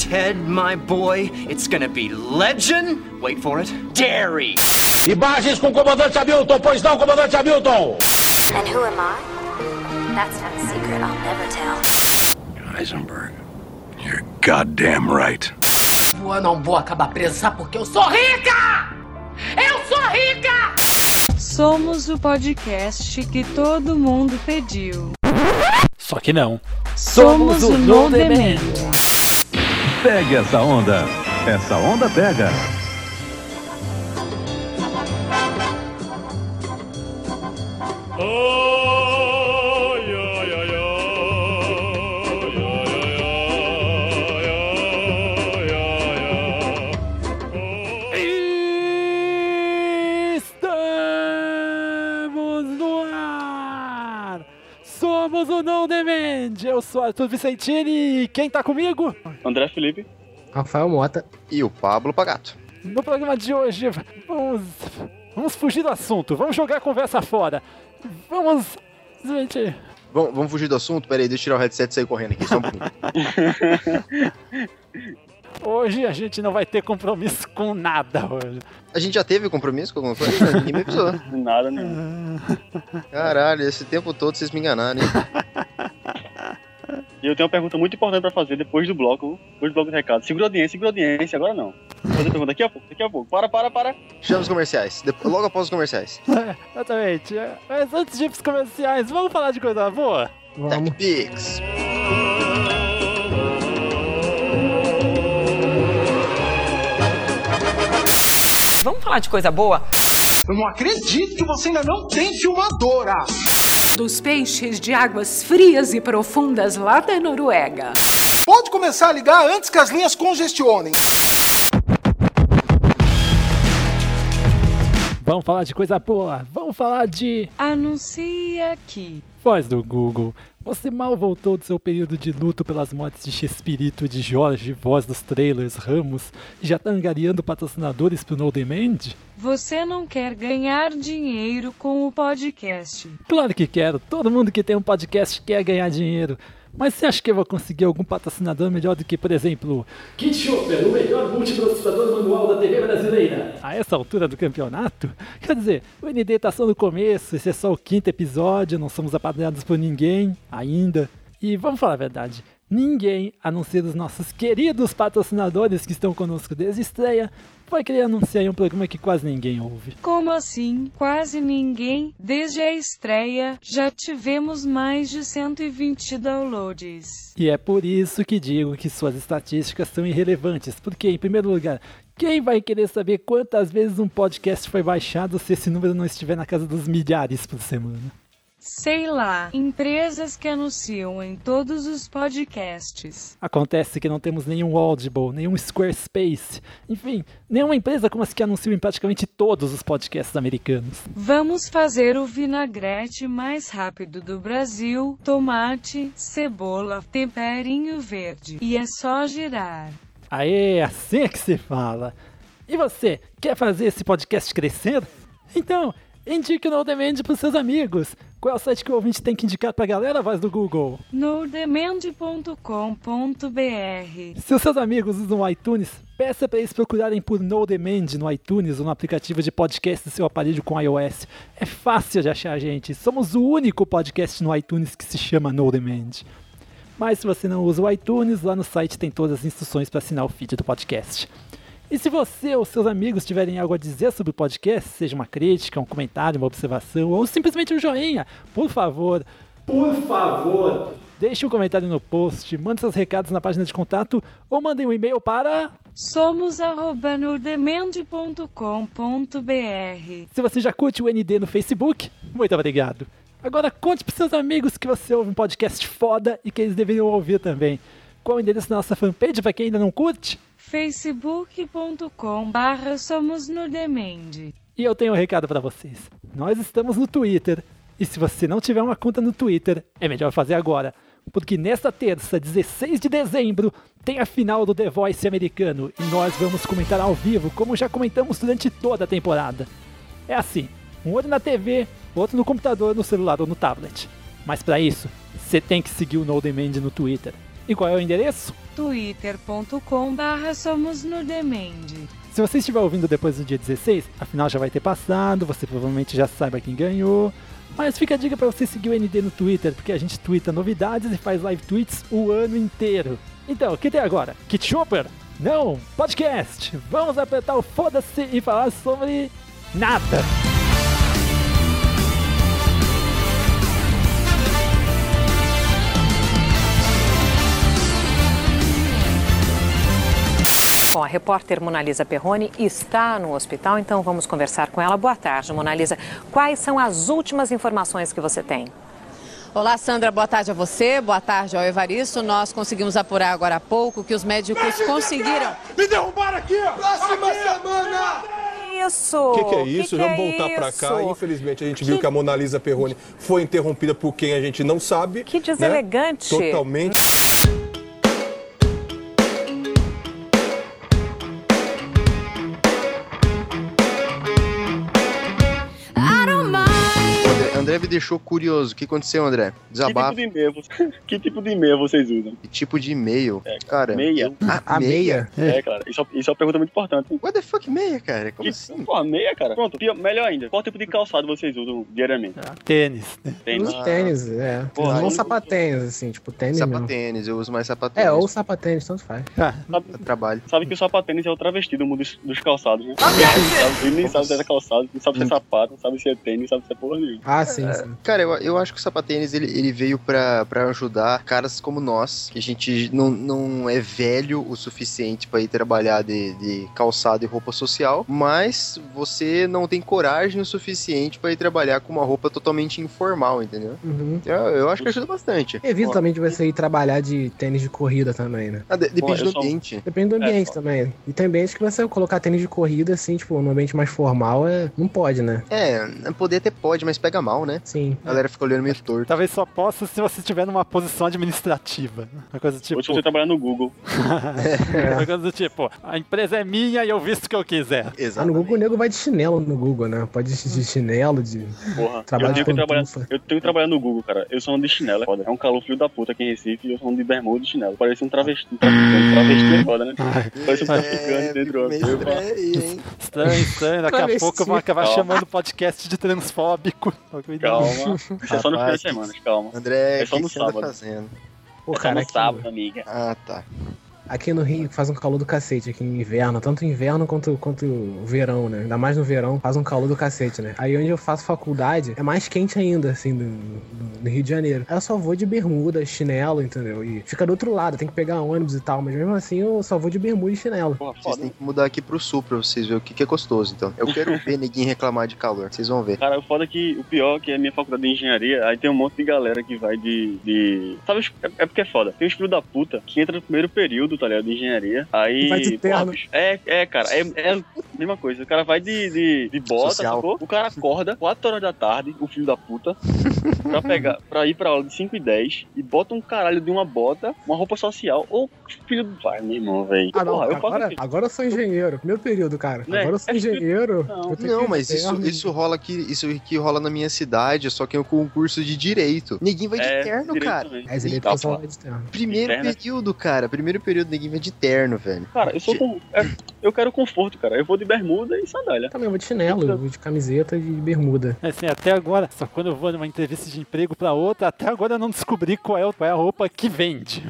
Ted, my boy, it's gonna be legend. Wait for it. Dairy. Imagens com o comandante Hamilton, pois não, comandante Hamilton? And who am I? That's not a secret I'll never tell. Heisenberg, you're goddamn right. Eu não vou acabar presa, porque eu sou rica! Eu sou rica! Somos o podcast que todo mundo pediu. Só que não. Somos, o No Demand. Pegue essa onda. Essa onda pega. Estamos Demand! Eu sou Arthur Vicentini e quem tá comigo? André Felipe. Rafael Mota. E o Pablo Pagato. No programa de hoje, vamos, vamos fugir do assunto, vamos jogar a conversa fora. Vamos. Gente. Vamos, vamos fugir do assunto? Pera aí, deixa eu tirar o headset e sair correndo aqui, só um pouquinho. Hoje a gente não vai ter compromisso com nada hoje. A gente já teve compromisso com alguma coisa? Ninguém me avisou. Nada, não. Caralho, esse tempo todo vocês me enganaram, hein? E eu tenho uma pergunta muito importante pra fazer depois do bloco, depois do bloco de recado. Segura a audiência, segura a audiência, agora não. Vou fazer a pergunta daqui a pouco, daqui a pouco. Para, para, para. Chama os comerciais, depois, logo após os comerciais. É, exatamente. Mas antes de ir pros comerciais, vamos falar de coisa boa? Vamos. Pix. Vamos falar de coisa boa? Eu não acredito que você ainda não tem filmadora! Dos peixes de águas frias e profundas lá da Noruega. Pode começar a ligar antes que as linhas congestionem. Vamos falar de coisa boa. Vamos falar de. Anuncia aqui. Voz do Google. Você mal voltou do seu período de luto pelas mortes de Chespirito, de Jorge, voz dos trailers, Ramos, e já tá angariando patrocinadores pro No Demand? Você não quer ganhar dinheiro com o podcast? Claro que quero. Todo mundo que tem um podcast quer ganhar dinheiro. Mas você acha que eu vou conseguir algum patrocinador melhor do que, por exemplo, Kit Chopper, o melhor multiprocessador manual da TV brasileira? A essa altura do campeonato? Quer dizer, o ND tá só no começo, esse é só o quinto episódio, não somos apadrinhados por ninguém ainda. E vamos falar a verdade, ninguém, a não ser os nossos queridos patrocinadores que estão conosco desde a estreia, vai querer anunciar um programa que quase ninguém ouve. Como assim? Quase ninguém? Desde a estreia, já tivemos mais de 120 downloads. E é por isso que digo que suas estatísticas são irrelevantes, porque, em primeiro lugar, quem vai querer saber quantas vezes um podcast foi baixado se esse número não estiver na casa dos milhares por semana? Sei lá, empresas que anunciam em todos os podcasts. Acontece que não temos nenhum Audible, nenhum Squarespace, enfim, nenhuma empresa como as que anunciam em praticamente todos os podcasts americanos. Vamos fazer o vinagrete mais rápido do Brasil: tomate, cebola, temperinho verde. E é só girar. Aê, assim é que se fala. E você, quer fazer esse podcast crescer? Então, indique o No Demand para seus amigos. Qual é o site que o ouvinte tem que indicar pra galera, voz do Google? nodemand.com.br Se os seus amigos usam o iTunes, peça para eles procurarem por No Demand no iTunes ou no aplicativo de podcast do seu aparelho com iOS. É fácil de achar a gente. Somos o único podcast no iTunes que se chama No Demand. Mas se você não usa o iTunes, lá no site tem todas as instruções para assinar o feed do podcast. E se você ou seus amigos tiverem algo a dizer sobre o podcast, seja uma crítica, um comentário, uma observação ou simplesmente um joinha, por favor, por favor, deixe um comentário no post, mande seus recados na página de contato ou mandem um e-mail para somos@nordemand.com.br. Se você já curte o ND no Facebook, muito obrigado. Agora conte para seus amigos que você ouve um podcast foda e que eles deveriam ouvir também. Qual o endereço da nossa fanpage para quem ainda não curte? facebook.com barra somos no Demand. E eu tenho um recado para vocês. Nós estamos no Twitter. E se você não tiver uma conta no Twitter, é melhor fazer agora. Porque nesta terça, 16 de dezembro, tem a final do The Voice americano. E nós vamos comentar ao vivo, como já comentamos durante toda a temporada. É assim, um olho na TV, outro no computador, no celular ou no tablet. Mas para isso, você tem que seguir o No Demand no Twitter. E qual é o endereço? twitter.com barra somos no. Se você estiver ouvindo depois do dia 16, afinal já vai ter passado, você provavelmente já saiba quem ganhou. Mas fica a dica para você seguir o ND no Twitter, porque a gente twitta novidades e faz live tweets o ano inteiro. Então, o que tem agora? Kit Chopper? Não, podcast! Vamos apertar o foda-se e falar sobre nada! Bom, a repórter Monalisa Perrone está no hospital, então vamos conversar com ela. Boa tarde, Monalisa. Quais são as últimas informações que você tem? Olá, Sandra. Boa tarde a você. Boa tarde ao Evaristo. Nós conseguimos apurar agora há pouco que os médicos conseguiram. Me derrubaram aqui! Próxima semana! Isso! O que, que é isso? Que Vamos que é voltar pra cá. isso? Infelizmente, a gente viu que a Mona Lisa Perrone foi interrompida por quem a gente não sabe. Que né? deselegante. Totalmente. André, André me deixou curioso. O que aconteceu, André? Que Desabafo. tipo de e-mail, que tipo de e-mail vocês usam? Que tipo de e-mail? cara. Meia? Ah, A meia? É, cara. Isso, isso é uma pergunta muito importante. What the fuck meia, cara? Como Que- assim? Pô, meia, cara. Pronto, pior- melhor ainda. Qual tipo de calçado vocês usam diariamente? Tênis. Tênis. Uso tênis, é. Porra, não eu- sapatênis, assim, tipo tênis mesmo. Sapatênis, eu uso mais sapatênis. É, ou sapatênis, tanto faz. Eu trabalho. Sabe que o sapatênis é o travesti do mundo dos, dos calçados, né? Sabe- Ele nem sabe se é calçado, não sabe se é sapato, não sabe se é tênis, não sabe se é porra nenhuma. Ah, sim, É, sim. Cara, eu, eu acho que o sapatênis ele, ele veio pra, pra ajudar caras como nós, que a gente não, não é velho o suficiente pra ir trabalhar de, de calçado e roupa social, mas você não tem coragem o suficiente pra ir trabalhar com uma roupa totalmente informal, entendeu? Uhum. Eu, eu acho que ajuda bastante. Evita também de você ir trabalhar de tênis de corrida também, né? Ah, de- depende do só- ambiente. Depende do É, ambiente também. E tem ambiente que você colocar tênis de corrida, assim, tipo, no ambiente mais formal, é... não pode, né? É, poder até pode, mas pega mal, né? Sim. A galera fica olhando meio torto. Talvez só possa se você estiver numa posição administrativa. Uma coisa tipo. Ou se você trabalhar no Google. Uma coisa do tipo, a empresa é minha e eu visto o que eu quiser. Ah, no. Google o nego vai de chinelo no Google, né? Pode ir de chinelo, de Porra, trabalho eu de tenho, que trabalhar, pantufa. eu tenho que trabalhar no Google, cara. Eu sou um de chinelo, é foda. É um calor filho da puta aqui em Recife e eu sou um de bermuda e chinelo. Parece um travesti. Um traficante. travesti é foda, né? Parece um traficante dentro do meio eu- estranho, hein? Estranho, estranho. Daqui a Travesti. pouco vão acabar chamando o podcast de transfóbico. Calma. Isso é só no final Rapaz, de semana, calma. André, É o só que, no que sábado. fazendo? Pô, É só cara, no aqui, sábado, amiga. Ah, tá. Aqui no Rio faz um calor do cacete, aqui no inverno, tanto inverno quanto, quanto verão, né? Ainda mais no verão, faz um calor do cacete, né? Aí onde eu faço faculdade, é mais quente ainda, assim, do, do- do Rio de Janeiro. Aí eu só vou de bermuda, chinelo, entendeu? E fica do outro lado, tem que pegar ônibus e tal, mas mesmo assim eu só vou de bermuda e chinelo. Vocês têm que mudar aqui pro sul pra vocês verem o que, que é gostoso, então. Eu quero ver ninguém reclamar de calor. Vocês vão ver. Cara, o foda é que o pior é que é a minha faculdade de engenharia, aí tem um monte de galera que vai de. de... Sabe, os- é, é porque é foda. Tem uns filhos da puta que entra no primeiro período, tá ligado? De engenharia. Aí. Vai de terno. é, é, cara, é, é a mesma coisa. O cara vai de, de, de bota, Social. sacou? O cara acorda 4 horas da tarde, o filho da puta, pra pegar, pra ir pra aula de 5 e 10 e bota um caralho de uma bota, uma roupa social. Ou filho do pai, meu irmão, velho. Ah, não, Porra, eu agora, agora eu sou engenheiro. Meu período, cara. Né? Agora eu sou É engenheiro. Não. que Não, mas isso, isso rola aqui, isso aqui rola na minha cidade, só que é um concurso de direito. Ninguém vai de É, terno, cara. também. É, direito Tá. Primeiro período, cara. Primeiro período, ninguém vai de terno, velho. Cara, eu sou com. é, eu quero conforto, cara. Eu vou de bermuda e sandália. Também eu vou de chinelo, eu vou de camiseta e de bermuda. Assim, até agora, só quando eu vou numa entrevista de emprego pra outra, até agora eu não descobri qual é, qual é a roupa que vende.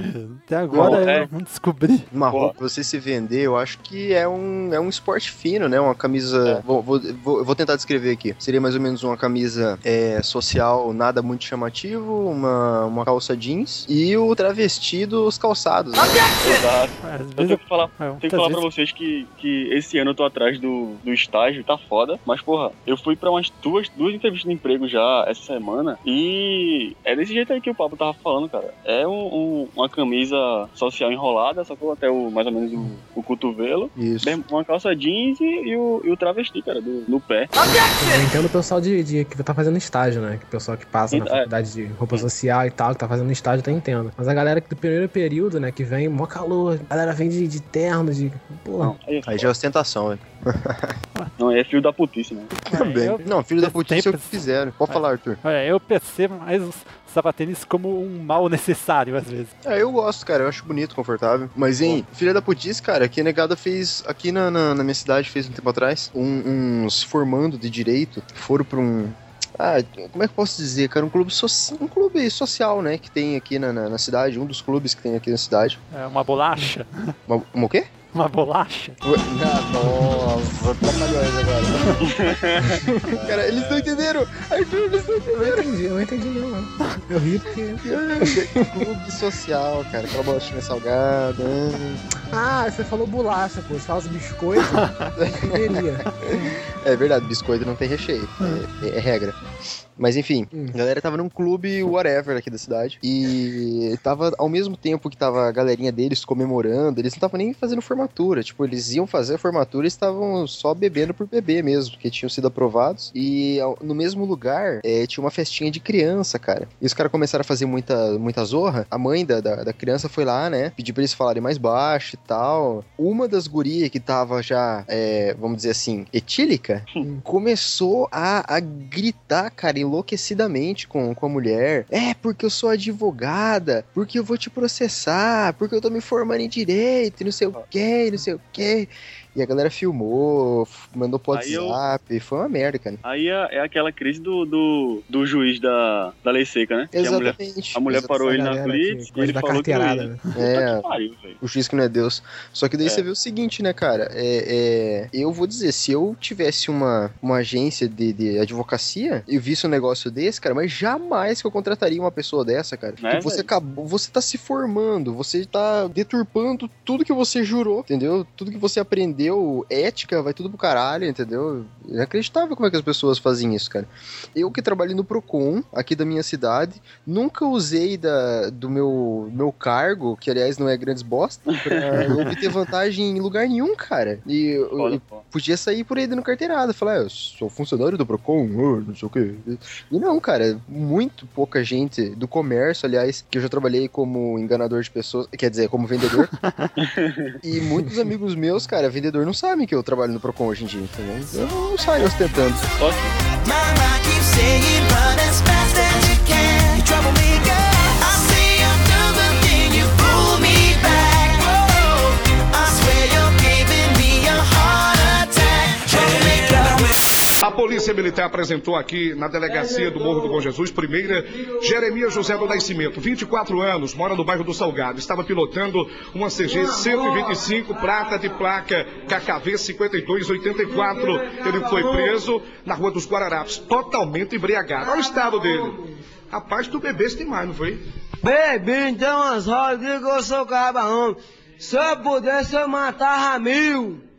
Até agora Bom, é. eu não descobri. Uma Porra. roupa pra você se vender, eu acho que é um, é um esporte fino, né? Uma camisa. É. Vou, vou, vou, eu vou tentar descrever aqui. Seria mais ou menos uma camisa é, social, nada muito chamativo, uma, uma calça jeans e o travestido, os calçados. né? Exato. Eu vezes tenho que falar, É, tenho que falar pra vocês que, que esse ano eu tô atrás do, do estágio, tá foda. Mas, porra, eu fui pra umas duas, duas entrevistas de emprego já essa semana. E é desse jeito aí que o Pablo tava falando, cara. É um, um- uma camisa social enrolada, sacou até o, mais ou menos o, o cotovelo. Isso. Bem- Uma calça jeans e, e o, e o travesti, cara, do, no pé. Eu entendo o pessoal de, de- que tá fazendo estágio, né? Que o pessoal que passa na É. faculdade de roupa social e tal, que tá fazendo estágio, tá entendo. Mas a galera que do primeiro período, né, que vem, mó calor, a galera vem de, de terno, de. Porra. Não, Aí, Aí já é ostentação, velho. Não, é filho da putice, né? Também. eu- Não, filho da putice é o que fizeram. Pode falar, Arthur. Olha, eu percebo mais os sapatênis como um mal necessário, às vezes. É, eu gosto, cara. Eu acho bonito, confortável. Mas, hein, filha da putice, cara, aqui a negada fez, aqui na, na, na minha cidade, fez um tempo atrás, um- uns formando de direito foram pra um. Ah, como é que eu posso dizer, cara? Um clube, soci... um clube social, né? Que tem aqui na, na, na cidade, um dos clubes que tem aqui na cidade. É uma bolacha. Uma, uma o quê? Uma bolacha. Ah, nossa, trapalhões agora. cara, eles não entenderam! Arthur, eles não Eu entenderam! entendi, eu não entendi não. Eu ri porque. clube social, cara. Aquela bolachinha salgada. Ah, você falou bolacha, pô. Você fala biscoito, eu entenderia. É verdade, biscoito não tem recheio. É, é regra. Mas enfim, a galera tava num clube whatever aqui da cidade. E tava ao mesmo tempo que tava a galerinha deles comemorando, eles não estavam nem fazendo formatura. Tipo, eles iam fazer a formatura e estavam só bebendo por beber mesmo, porque tinham sido aprovados. E ao- no mesmo lugar é, tinha uma festinha de criança, cara. E os caras começaram a fazer muita, muita zorra. A mãe da, da, da criança foi lá, né? Pediu pra eles falarem mais baixo e tal. Uma das gurias que tava já, é, vamos dizer assim, etílica, começou a, a gritar, cara, enlouquecidamente com, com a mulher. É, porque eu sou advogada, porque eu vou te processar, porque eu tô me formando em direito, e não sei o que, não sei o que. E a galera filmou, mandou pro Aí eu- WhatsApp, foi uma merda, cara. Aí é, é aquela crise do, do, do juiz da, da lei seca, né? Que a mulher, Exatamente. a mulher parou ele na blitz e ele falou que não carteirada, ia. né? É. pariu. O juiz que não é Deus. Só que daí É. você vê o seguinte, né, cara? É, é, eu vou dizer, se eu tivesse uma, uma agência de, de advocacia e visse um negócio desse, cara, mas jamais que eu contrataria uma pessoa dessa, cara. Porque Né, você velho? acabou, você tá se formando, você tá deturpando tudo que você jurou, entendeu? Tudo que você aprendeu, ética, vai tudo pro caralho, entendeu? É inacreditável como é que as pessoas fazem isso, cara. Eu que trabalhei no Procon, aqui da minha cidade, nunca usei da, do meu, meu cargo, que aliás não é grandes bosta, pra obter vantagem em lugar nenhum, cara. E eu, eu podia sair por aí dando carteirada, falar, "Ah, eu sou funcionário do Procon, não sei o quê. E não, cara, muito pouca gente do comércio, aliás, que eu já trabalhei como enganador de pessoas, quer dizer, como vendedor. e muitos amigos meus, cara, vendedor não sabem que eu trabalho no Procon hoje em dia, entendeu? Eu não saio ostentando. Só Polícia Militar apresentou aqui na delegacia do Morro do Bom Jesus, primeira, Jeremias José do Nascimento, 24 anos, mora no bairro do Salgado. Estava pilotando uma CG 125 prata de placa KKV 5284. Ele foi preso na Rua dos Guararapes, totalmente embriagado. Olha o estado dele. Rapaz, tu bebeste demais, não foi? Bebi, então umas rodas, que eu sou cabarão. Se eu pudesse, eu matava mil.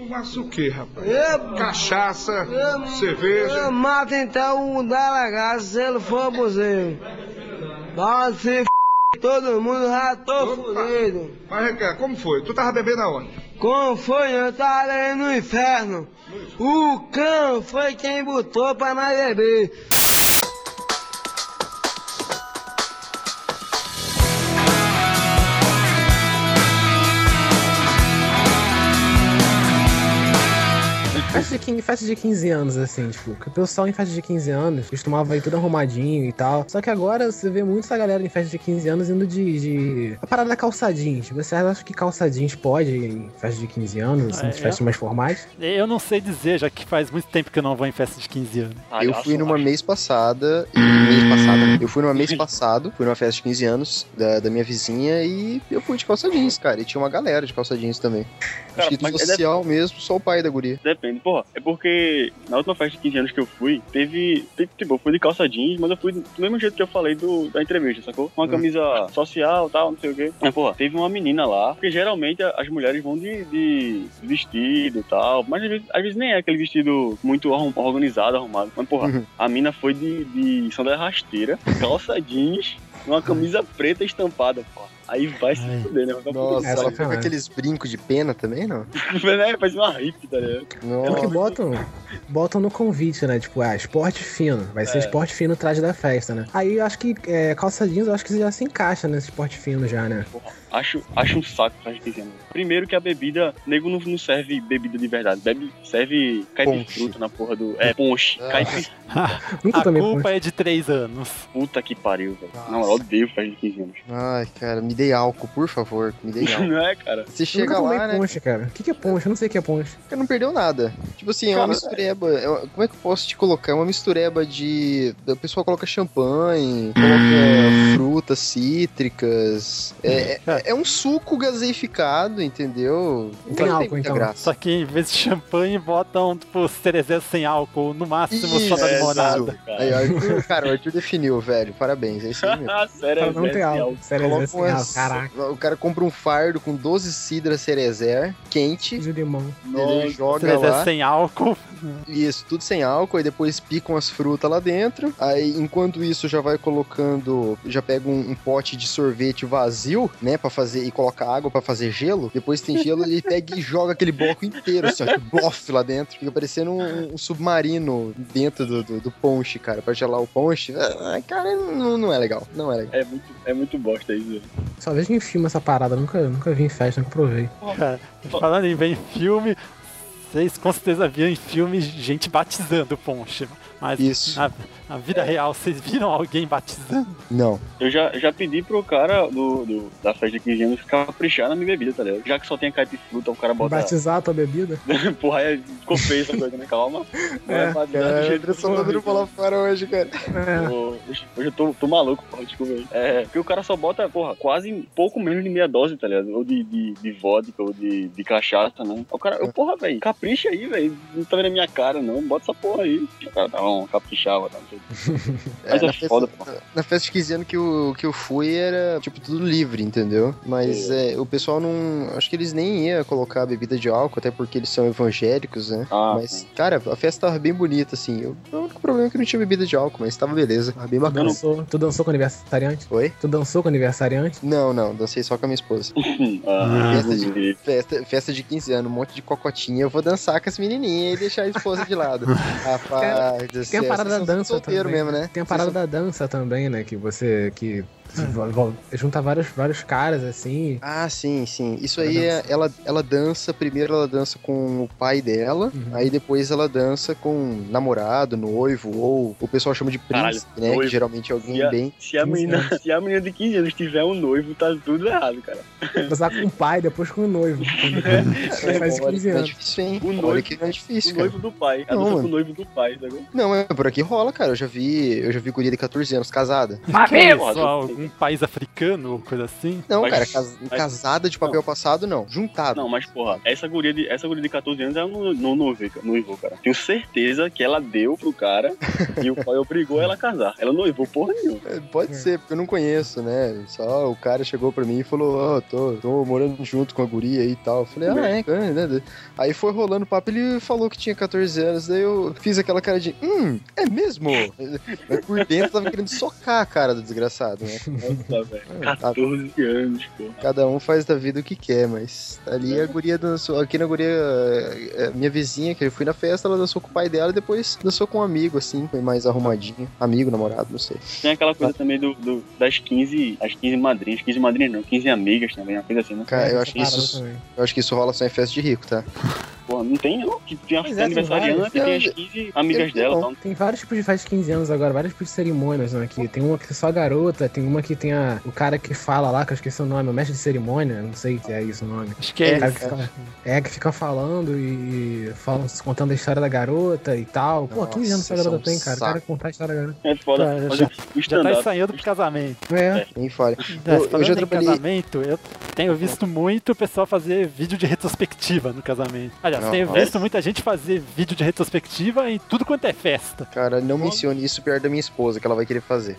Tu massa o quê, rapaz? Eu- Cachaça, Eu cerveja. Eu mato então o delegado se ele for abusivo. Pode se f... todo mundo, já tô fudido. Mas, como foi? Tu tava bebendo aonde? Como foi? Eu tava ali no inferno. O cão foi quem botou pra nós beber. Festa de, 15, festa de 15 anos, assim, tipo, que o pessoal em festa de 15 anos costumava ir tudo arrumadinho e tal. Só que agora você vê muito essa galera em festa de 15 anos indo de. de... A parada da calçadinhos. Você acha que calçadinhos pode ir em festa de 15 anos, assim, É, de festas mais formais? Eu não sei dizer, já que faz muito tempo que eu não vou em festa de 15 anos. Eu fui numa mês passada, e mês passada, eu fui numa mês passado, fui numa festa de 15 anos da, da minha vizinha e eu fui de calça jeans, cara, e tinha uma galera de calça jeans também. Cara, Acho que é social mesmo, só o pai da guria. Depende, porra. É porque na última festa de 15 anos que eu fui, teve. teve, tipo, eu fui de calça jeans, mas eu fui do mesmo jeito que eu falei do, da entrevista, sacou? Uma Hum. camisa social tal, não sei o quê. Mas, porra, teve uma menina lá, porque geralmente as mulheres vão de, de vestido e tal, mas às vezes, às vezes nem é aquele vestido muito organizado, arrumado. Mas, porra, Uhum. a mina foi de, de sandália rasteira, calça jeans, uma camisa preta estampada, porra. Aí vai se fuder, né? Vai Nossa, ela foi com aqueles brincos de pena também, não? né? Faz uma hippie, tá ligado? É o que botam, botam no convite, né? Tipo, ah, esporte fino. Vai ser É. esporte fino atrás da festa, né? Aí eu acho que é, calça jeans, eu acho que já se encaixa nesse esporte fino já, né? Acho, acho um saco faz de 15 anos. Primeiro que a bebida, nego não, não serve bebida de verdade. Bebe, serve caipifruta na porra do. É, ponche. Ah. Caipifruta. Nunca a culpa é de três anos. Puta que pariu, velho. Na moral, odeio faz de 15 anos. Ai, cara, me dei álcool, por favor. Me álcool. Não é, cara? Você Eu chega lá, né? ponche, cara. O que, que é ponche? Eu não sei o que é ponche. Você não perdeu nada. Tipo assim, é uma Cara, mistureba. é uma- como é que eu posso te colocar? É uma mistureba de. O pessoal coloca champanhe, coloca frutas cítricas. É, é, é um suco gaseificado, entendeu? Não tem álcool, então. graça. Só que em vez de champanhe, botam, tipo, cerezé sem álcool, no máximo só da Isso, limonada. Aí, Arthur, cara, o Arthur definiu, velho. Parabéns, é isso aí mesmo. Ah, sério, não ter álcool. Sério, Coloca assim, ah, umas- caraca. o cara compra um fardo com 12 cidras cerezer, quente, De limão. ele joga Cerezé lá. sem álcool. Isso, tudo sem álcool, e depois picam as frutas lá dentro. Aí, enquanto isso, já vai colocando. Já pega um, um pote de sorvete vazio, né? Pra fazer. E coloca água pra fazer gelo. Depois tem gelo, ele pega e joga aquele bloco inteiro, assim, ó, bof lá dentro. Fica parecendo um, um submarino dentro do, do, do ponche, cara, pra gelar o ponche. Ah, cara, não, não é legal. Não é legal. É muito, é muito bosta isso, velho. Só vejo em filme essa parada, nunca, nunca vi em festa, nunca provei. Cara, falando em ver em filme, vocês com certeza viram em filme gente batizando o ponche. Mas Isso. Na, na vida real, vocês viram alguém batizando? Não. Eu já, já pedi pro cara do, do- da festa de 15 anos caprichar na minha bebida, tá ligado? Já que só tem caipifruta, o cara bota. Batizar a tua bebida? Porra, aí ficou feio essa coisa, né? Calma. Não É, dar do Cara, jeito eu só tô dando falar fora hoje, cara. É. Pô, Hoje hoje eu tô, tô maluco, porra, desculpa aí. É, porque o cara só bota, porra, quase pouco menos de meia dose, tá ligado? Ou de, de, de vodka, ou de, de cachaça, né? O cara, eu, porra, velho, capricha aí, velho. Não tá vendo a minha cara, não. Bota essa porra aí. O cara, tá bom, caprichava, tá? Não sei Mas é, na, festa, foda, pô. na festa de 15 anos que eu, que eu fui era, tipo, tudo livre, entendeu? Mas é, o pessoal não. Acho que eles nem iam colocar bebida de álcool, até porque eles são evangélicos, né? Ah, mas, cara, a festa tava bem bonita, assim. Eu, o único problema é que não tinha bebida de álcool, mas tava beleza. Tava bem Tu bacana. dançou, tu dançou com o aniversariante? Oi? Tu dançou com o aniversariante? Não, não, dancei só com a minha esposa. Ah, festa, de, festa, festa de 15 anos, um monte de cocotinha. Eu vou dançar com as menininhas e deixar a esposa de lado. Rapaz, Tem a parada da dança também. mesmo, né? Tem a parada da dança também, né? Que você. que vo- junta vários, vários caras assim. Ah, sim, sim. Isso aí, é, ela, ela dança, primeiro ela dança com o pai dela, Uhum. aí depois ela dança com namorado, noivo, ou o pessoal chama de príncipe, Caralho, né? noivo. Que geralmente é alguém Se a, bem... se, a menina, se a menina de 15 anos tiver um noivo, tá tudo errado, cara. Dançar com o pai, depois com o noivo. É, faz olha 15 que não é anos. difícil, hein? O Olha noivo, que não é difícil, o cara. noivo do pai. Não, dança com o noivo do pai, sacou? Não, é por aqui rola, cara. Eu já vi, eu já vi guria de 14 anos casada. Que meu! isso? Algum país africano ou coisa assim? Não, Mas- cara, cas- mas- casada de papel passado, não. Juntado. Não, mas porra, essa guria de, essa guria de 14 anos é um no, noivo, noivo, cara. Tenho certeza que ela deu pro cara e o pai obrigou ela a casar. Ela noivou porra nenhuma. É, Pode ser, porque eu não conheço, né? Só o cara chegou pra mim e falou, ó, tô, tô morando junto com a guria aí e tal. Eu falei, ah, é, é, né? Aí foi rolando o papo, ele falou que tinha 14 anos, daí eu fiz aquela cara de, hum, é mesmo? Mas por dentro tava querendo socar a cara do desgraçado, né? Nossa, velho. 14 anos, pô. Cada um faz da vida o que quer, mas ali a guria dançou. Aqui na guria, é, minha vizinha, que eu fui na festa, ela dançou com o pai dela e depois dançou com um amigo, assim, foi mais arrumadinho. Amigo, namorado, não sei. Tem aquela coisa também do, do- das 15, as 15 madrinhas, 15 madrinhas não, 15 amigas também, uma coisa assim, né? Cara, eu acho que isso. Eu acho que isso rola só em festa de rico, tá? Pô, não tem não, que tem a Pois festa é, tem aniversariante, vários. tem as 15 amigas eu- dela, então, Tem vários tipos de festa 15 anos agora, de cerimônias, né? Aqui. Tem uma que é só garota, tem uma que tem a, o cara que fala lá, que eu esqueci o nome, o mestre de cerimônia, não sei se é isso o nome. Acho que é, isso. que fica, é, que fica falando e falam, contando a história da garota e tal. Pô, 15 anos essa Nossa, garota é um tem, cara. O cara contar a história da garota. é foda. Cara, já- o Já tá ensaiando pro casamento. É. Nem fale. É, Eu, eu falando já trabalhei. casamento, eu tenho visto muito o pessoal fazer vídeo de retrospectiva no casamento. Aliás, Não, tenho nossa. visto muita gente fazer vídeo de retrospectiva em tudo quanto é festa. Cara, não mencione isso perto da minha esposa, que ela vai querer fazer.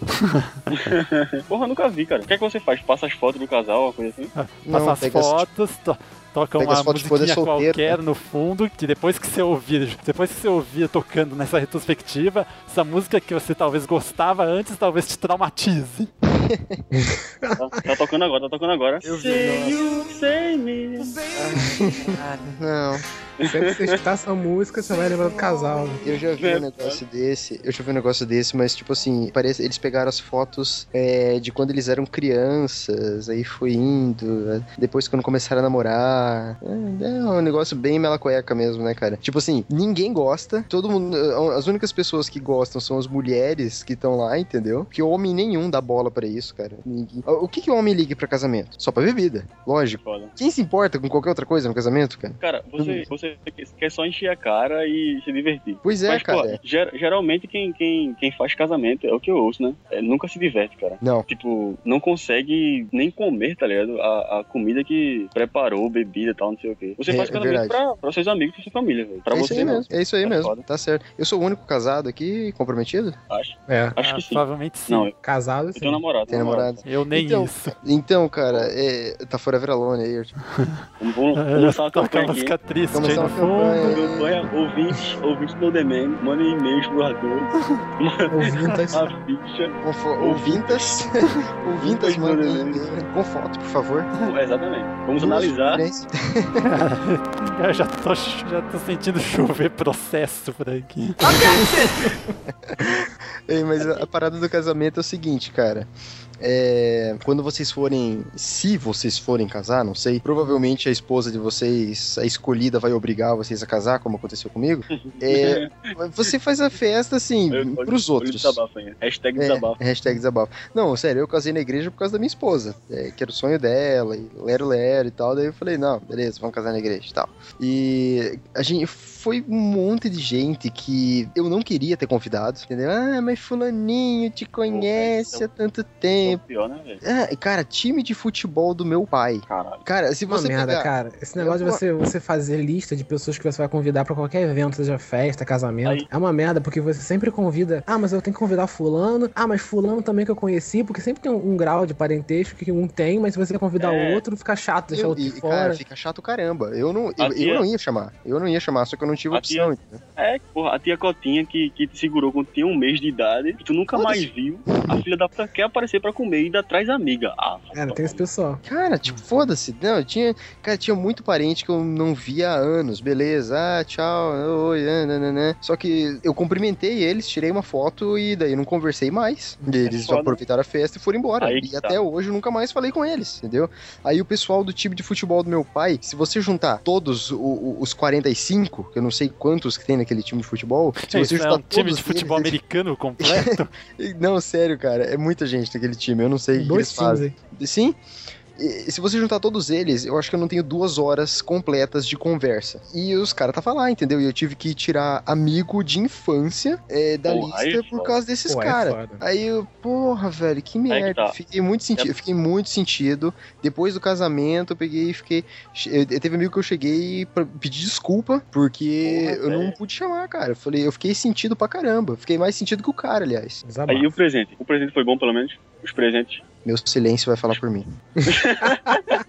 Porra, eu nunca vi, cara. O que é que você faz? Passa as fotos do casal, uma coisa assim? Não, Passa as as- fotos, to- toca pega uma as musiquinha solteiro, qualquer né? no fundo, que depois que você ouvir, depois que você ouvir tocando nessa retrospectiva, essa música que você talvez gostava antes, talvez te traumatize. Tá, tá tocando agora, tá tocando agora. Eu vi, Sei you, sei me. Não. Sempre que você escutar essa música, você vai lembrar do casal. Eu já vi um negócio desse, eu já vi um negócio desse, mas tipo assim, parece, eles pegaram as fotos é, de quando eles eram crianças, aí foi indo, depois quando começaram a namorar. É, é um negócio bem mela cueca mesmo, né, cara? Tipo assim, ninguém gosta, todo mundo. As únicas pessoas que gostam são as mulheres que estão lá, entendeu? Que homem nenhum dá bola pra isso, cara. Ninguém- O que que o homem liga pra casamento? Só pra bebida, lógico. Foda. Quem se importa com qualquer outra coisa no casamento, cara? Cara, você, você quer só encher a cara e se divertir. Pois é, Mas, pô, cara. ger- geralmente quem, quem, quem faz casamento, é o que eu ouço, né? É, nunca se diverte, cara. Não. Tipo, não consegue nem comer, tá ligado? A, a comida que preparou, bebida e tal, não sei o quê. Você É- faz é casamento pra, pra seus amigos, pra sua família, velho. Pra é você isso aí não. mesmo, é isso aí É mesmo, foda. tá certo. Eu sou o único casado aqui, comprometido? Acho. É. Acho que sim. Provavelmente sim. Não, eu, Casado, eu sim. tenho namorado. Tem tenho namorado? Eu nem então, isso. Então, cara, é, tá forever alone aí, Arthur. Vamos, começar uma Toca campanha aqui. música triste Começar uma fundo. campanha. Campanha ouvintes, ouvintes do The Man, mandem e-mails pro Arthur. Ouvintas. A ficha. Ouvintas. Ouvintas, manda e-mail com foto, por favor. Exatamente. Vamos Duas analisar. Eu já tô, já tô sentindo chover processo por aqui. Ei, mas a, a parada do casamento é o seguinte, cara. É, quando vocês forem, se vocês forem casar, não sei, provavelmente a esposa de vocês, a escolhida, vai obrigar vocês a casar, como aconteceu comigo. É, você faz a festa assim, Eu- pros o outros. desabafo aí. Hashtag É, desabafo. hashtag desabafo. Não, sério, eu casei na igreja por causa da minha esposa, é, que era o sonho dela, e lero lero e tal. Daí eu falei, não, beleza, vamos casar na igreja e tal. E a gente foi um monte de gente que eu não queria ter convidado, entendeu? Ah, mas fulaninho te conhece há tanto É o tempo. pior, né, velho? Ah, cara, time de futebol do meu pai. Caralho. Cara, se Uma você merda, pegar... cara. Esse negócio de Eu- você, você fazer lista de pessoas que você vai convidar pra qualquer evento, seja festa, casamento, Aí. é uma merda, porque você sempre convida. Ah, mas eu tenho que convidar fulano. Ah, mas fulano também que eu conheci, porque sempre tem um, um grau de parentesco que um tem, mas se você quer convidar É. o outro, fica chato deixar o Eu, outro e, de fora. cara, fica chato caramba. Eu não, eu, eu não ia chamar. Eu não ia chamar, só que eu não tive A opção. tia- entendeu? É, porra, a tia Cotinha que, que te segurou quando tinha um mês de idade e tu nunca mais viu. A filha da puta quer aparecer pra comer e ainda traz amiga. Ah, Cara, tem esse pessoal. Cara, tipo, foda-se. Não, eu tinha. Cara, tinha muito parente que eu não via há anos. Beleza, ah, tchau, oi, ah, nananã. Só que eu cumprimentei eles, tirei uma foto e daí não conversei mais. E Eles aproveitaram a festa e foram embora. Aí e que até tá. hoje eu nunca mais falei com eles, entendeu? Aí o pessoal do time de futebol do meu pai, se você juntar todos os 45, que eu não sei quantos que tem naquele time de futebol, se você é juntar um time de futebol eles, americano completo. Não, sério, cara, é muita gente naquele time, eu não sei o que eles times fazem. Sim. Se você juntar todos eles, eu acho que eu não tenho duas horas completas de conversa. E os caras estavam lá, entendeu? E eu tive que tirar amigo de infância é, da Porra, aí é lista por causa desses é caras. foda. Aí eu, porra, velho, que merda. tá. Fiquei muito sentido, É- fiquei muito sentido. Depois do casamento, eu peguei e fiquei. Eu, teve amigo que eu cheguei pra pedir desculpa, porque Porra, eu não pude chamar, cara. Eu falei, eu fiquei sentido pra caramba. Fiquei mais sentido que o cara, aliás. Desabafo. Aí o presente. O presente foi bom, pelo menos? Os presentes. Meu silêncio vai falar por mim.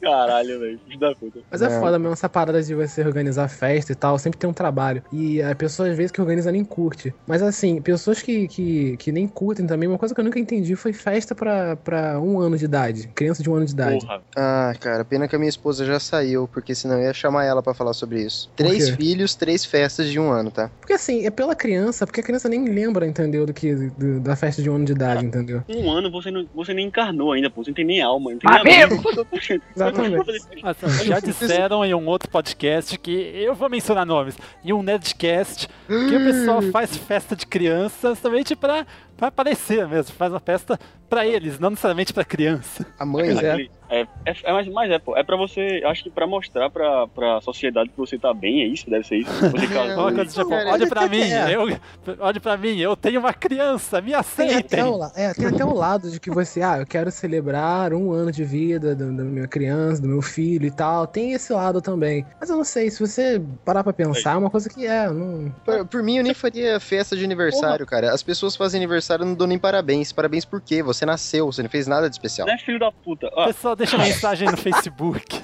Caralho, velho. Da puta. Mas é Não. foda mesmo essa parada de você organizar festa e tal, sempre tem um trabalho. E a pessoa, às vezes, que organiza nem curte. Mas assim, pessoas que, que, que nem curtem também, uma coisa que eu nunca entendi foi festa pra, pra um ano de idade. Criança de um ano de idade. Porra. Ah, cara, pena que a minha esposa já saiu, porque senão eu ia chamar ela pra falar sobre isso. Três filhos, três festas de um ano, tá? Porque assim, é pela criança, porque a criança nem lembra, entendeu, do que do- da festa de um ano de idade, entendeu? Um ano você, não, você nem encarnou ainda, pô. Você não tem nem alma. Não tem Amigo! Exatamente. Nossa, já disseram em um outro podcast que eu vou mencionar nomes. Em um Nerdcast, que o pessoal faz festa de crianças somente pra, pra aparecer mesmo. Faz uma festa pra eles, não necessariamente pra criança. A mãe, é. É, é, é, mas, mas é, pô. É pra você. Acho que pra mostrar pra, pra sociedade que você tá bem, é isso? Deve ser isso. Você coisa tipo, cara, olha pra mim, é. eu, olha pra mim, eu tenho uma criança, me Tem aceitem. até, o, é, tem até o lado de que você, ah, eu quero celebrar um ano de vida da, da minha criança, do meu filho e tal. Tem esse lado também. Mas eu não sei, se você parar pra pensar, é uma coisa que é, não. Por, por mim, eu nem faria festa de aniversário, cara. As pessoas fazem aniversário e não dão nem parabéns. Parabéns por quê? Você nasceu, você não fez nada de especial. Não é filho da puta. Ó, pessoal deixa mensagem no Facebook.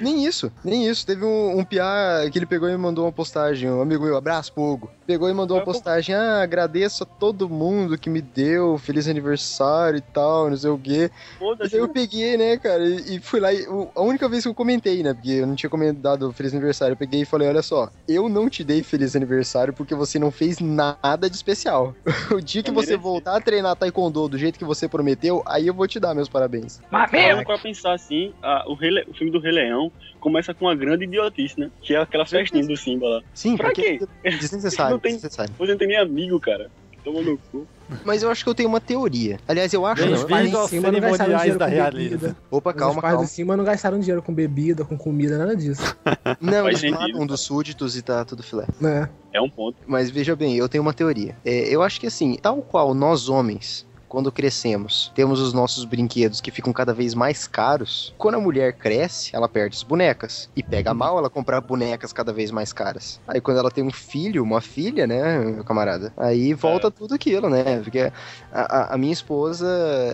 Nem isso, nem isso. Teve um, um piá que ele pegou e mandou uma postagem, um amigo meu, abraço, Pogo. Pegou e mandou uma postagem, ah, agradeço a todo mundo que me deu, feliz aniversário e tal, não sei o quê. E daí eu peguei, né, cara, e, e fui lá, e, o- a única vez que eu comentei, né, porque eu não tinha comentado feliz aniversário, eu peguei e falei, olha só, eu não te dei feliz aniversário porque você não fez nada de especial. o dia que você voltar a treinar taekwondo do jeito que você prometeu, aí eu vou te dar meus parabéns. Parando pra pensar assim, a- o, Rei o filme do Rei Leão começa com uma grande idiotice, né? Que é aquela festinha do Simba lá. Sim, pra porque quê? desnecessário, Não tem, desnecessário. Você não tem nem amigo, cara. Toma no cu. Mas eu acho que eu tenho uma teoria. Aliás, eu acho Os não. pais cima não gastaram dinheiro com realeza. bebida. Opa, calma, Os pais calma. de cima não gastaram dinheiro com bebida, com comida, nada disso. Não, Faz eles sentido, um dos súditos e tá tudo filé. É. É um ponto. Mas veja bem, eu tenho uma teoria. É, eu acho que assim, tal qual nós homens, quando crescemos, temos os nossos brinquedos que ficam cada vez mais caros. Quando a mulher cresce, ela perde as bonecas. E pega mal ela comprar bonecas cada vez mais caras. Aí quando ela tem um filho, uma filha, né, meu camarada? Aí volta tudo aquilo, né? Porque a, a- a minha esposa,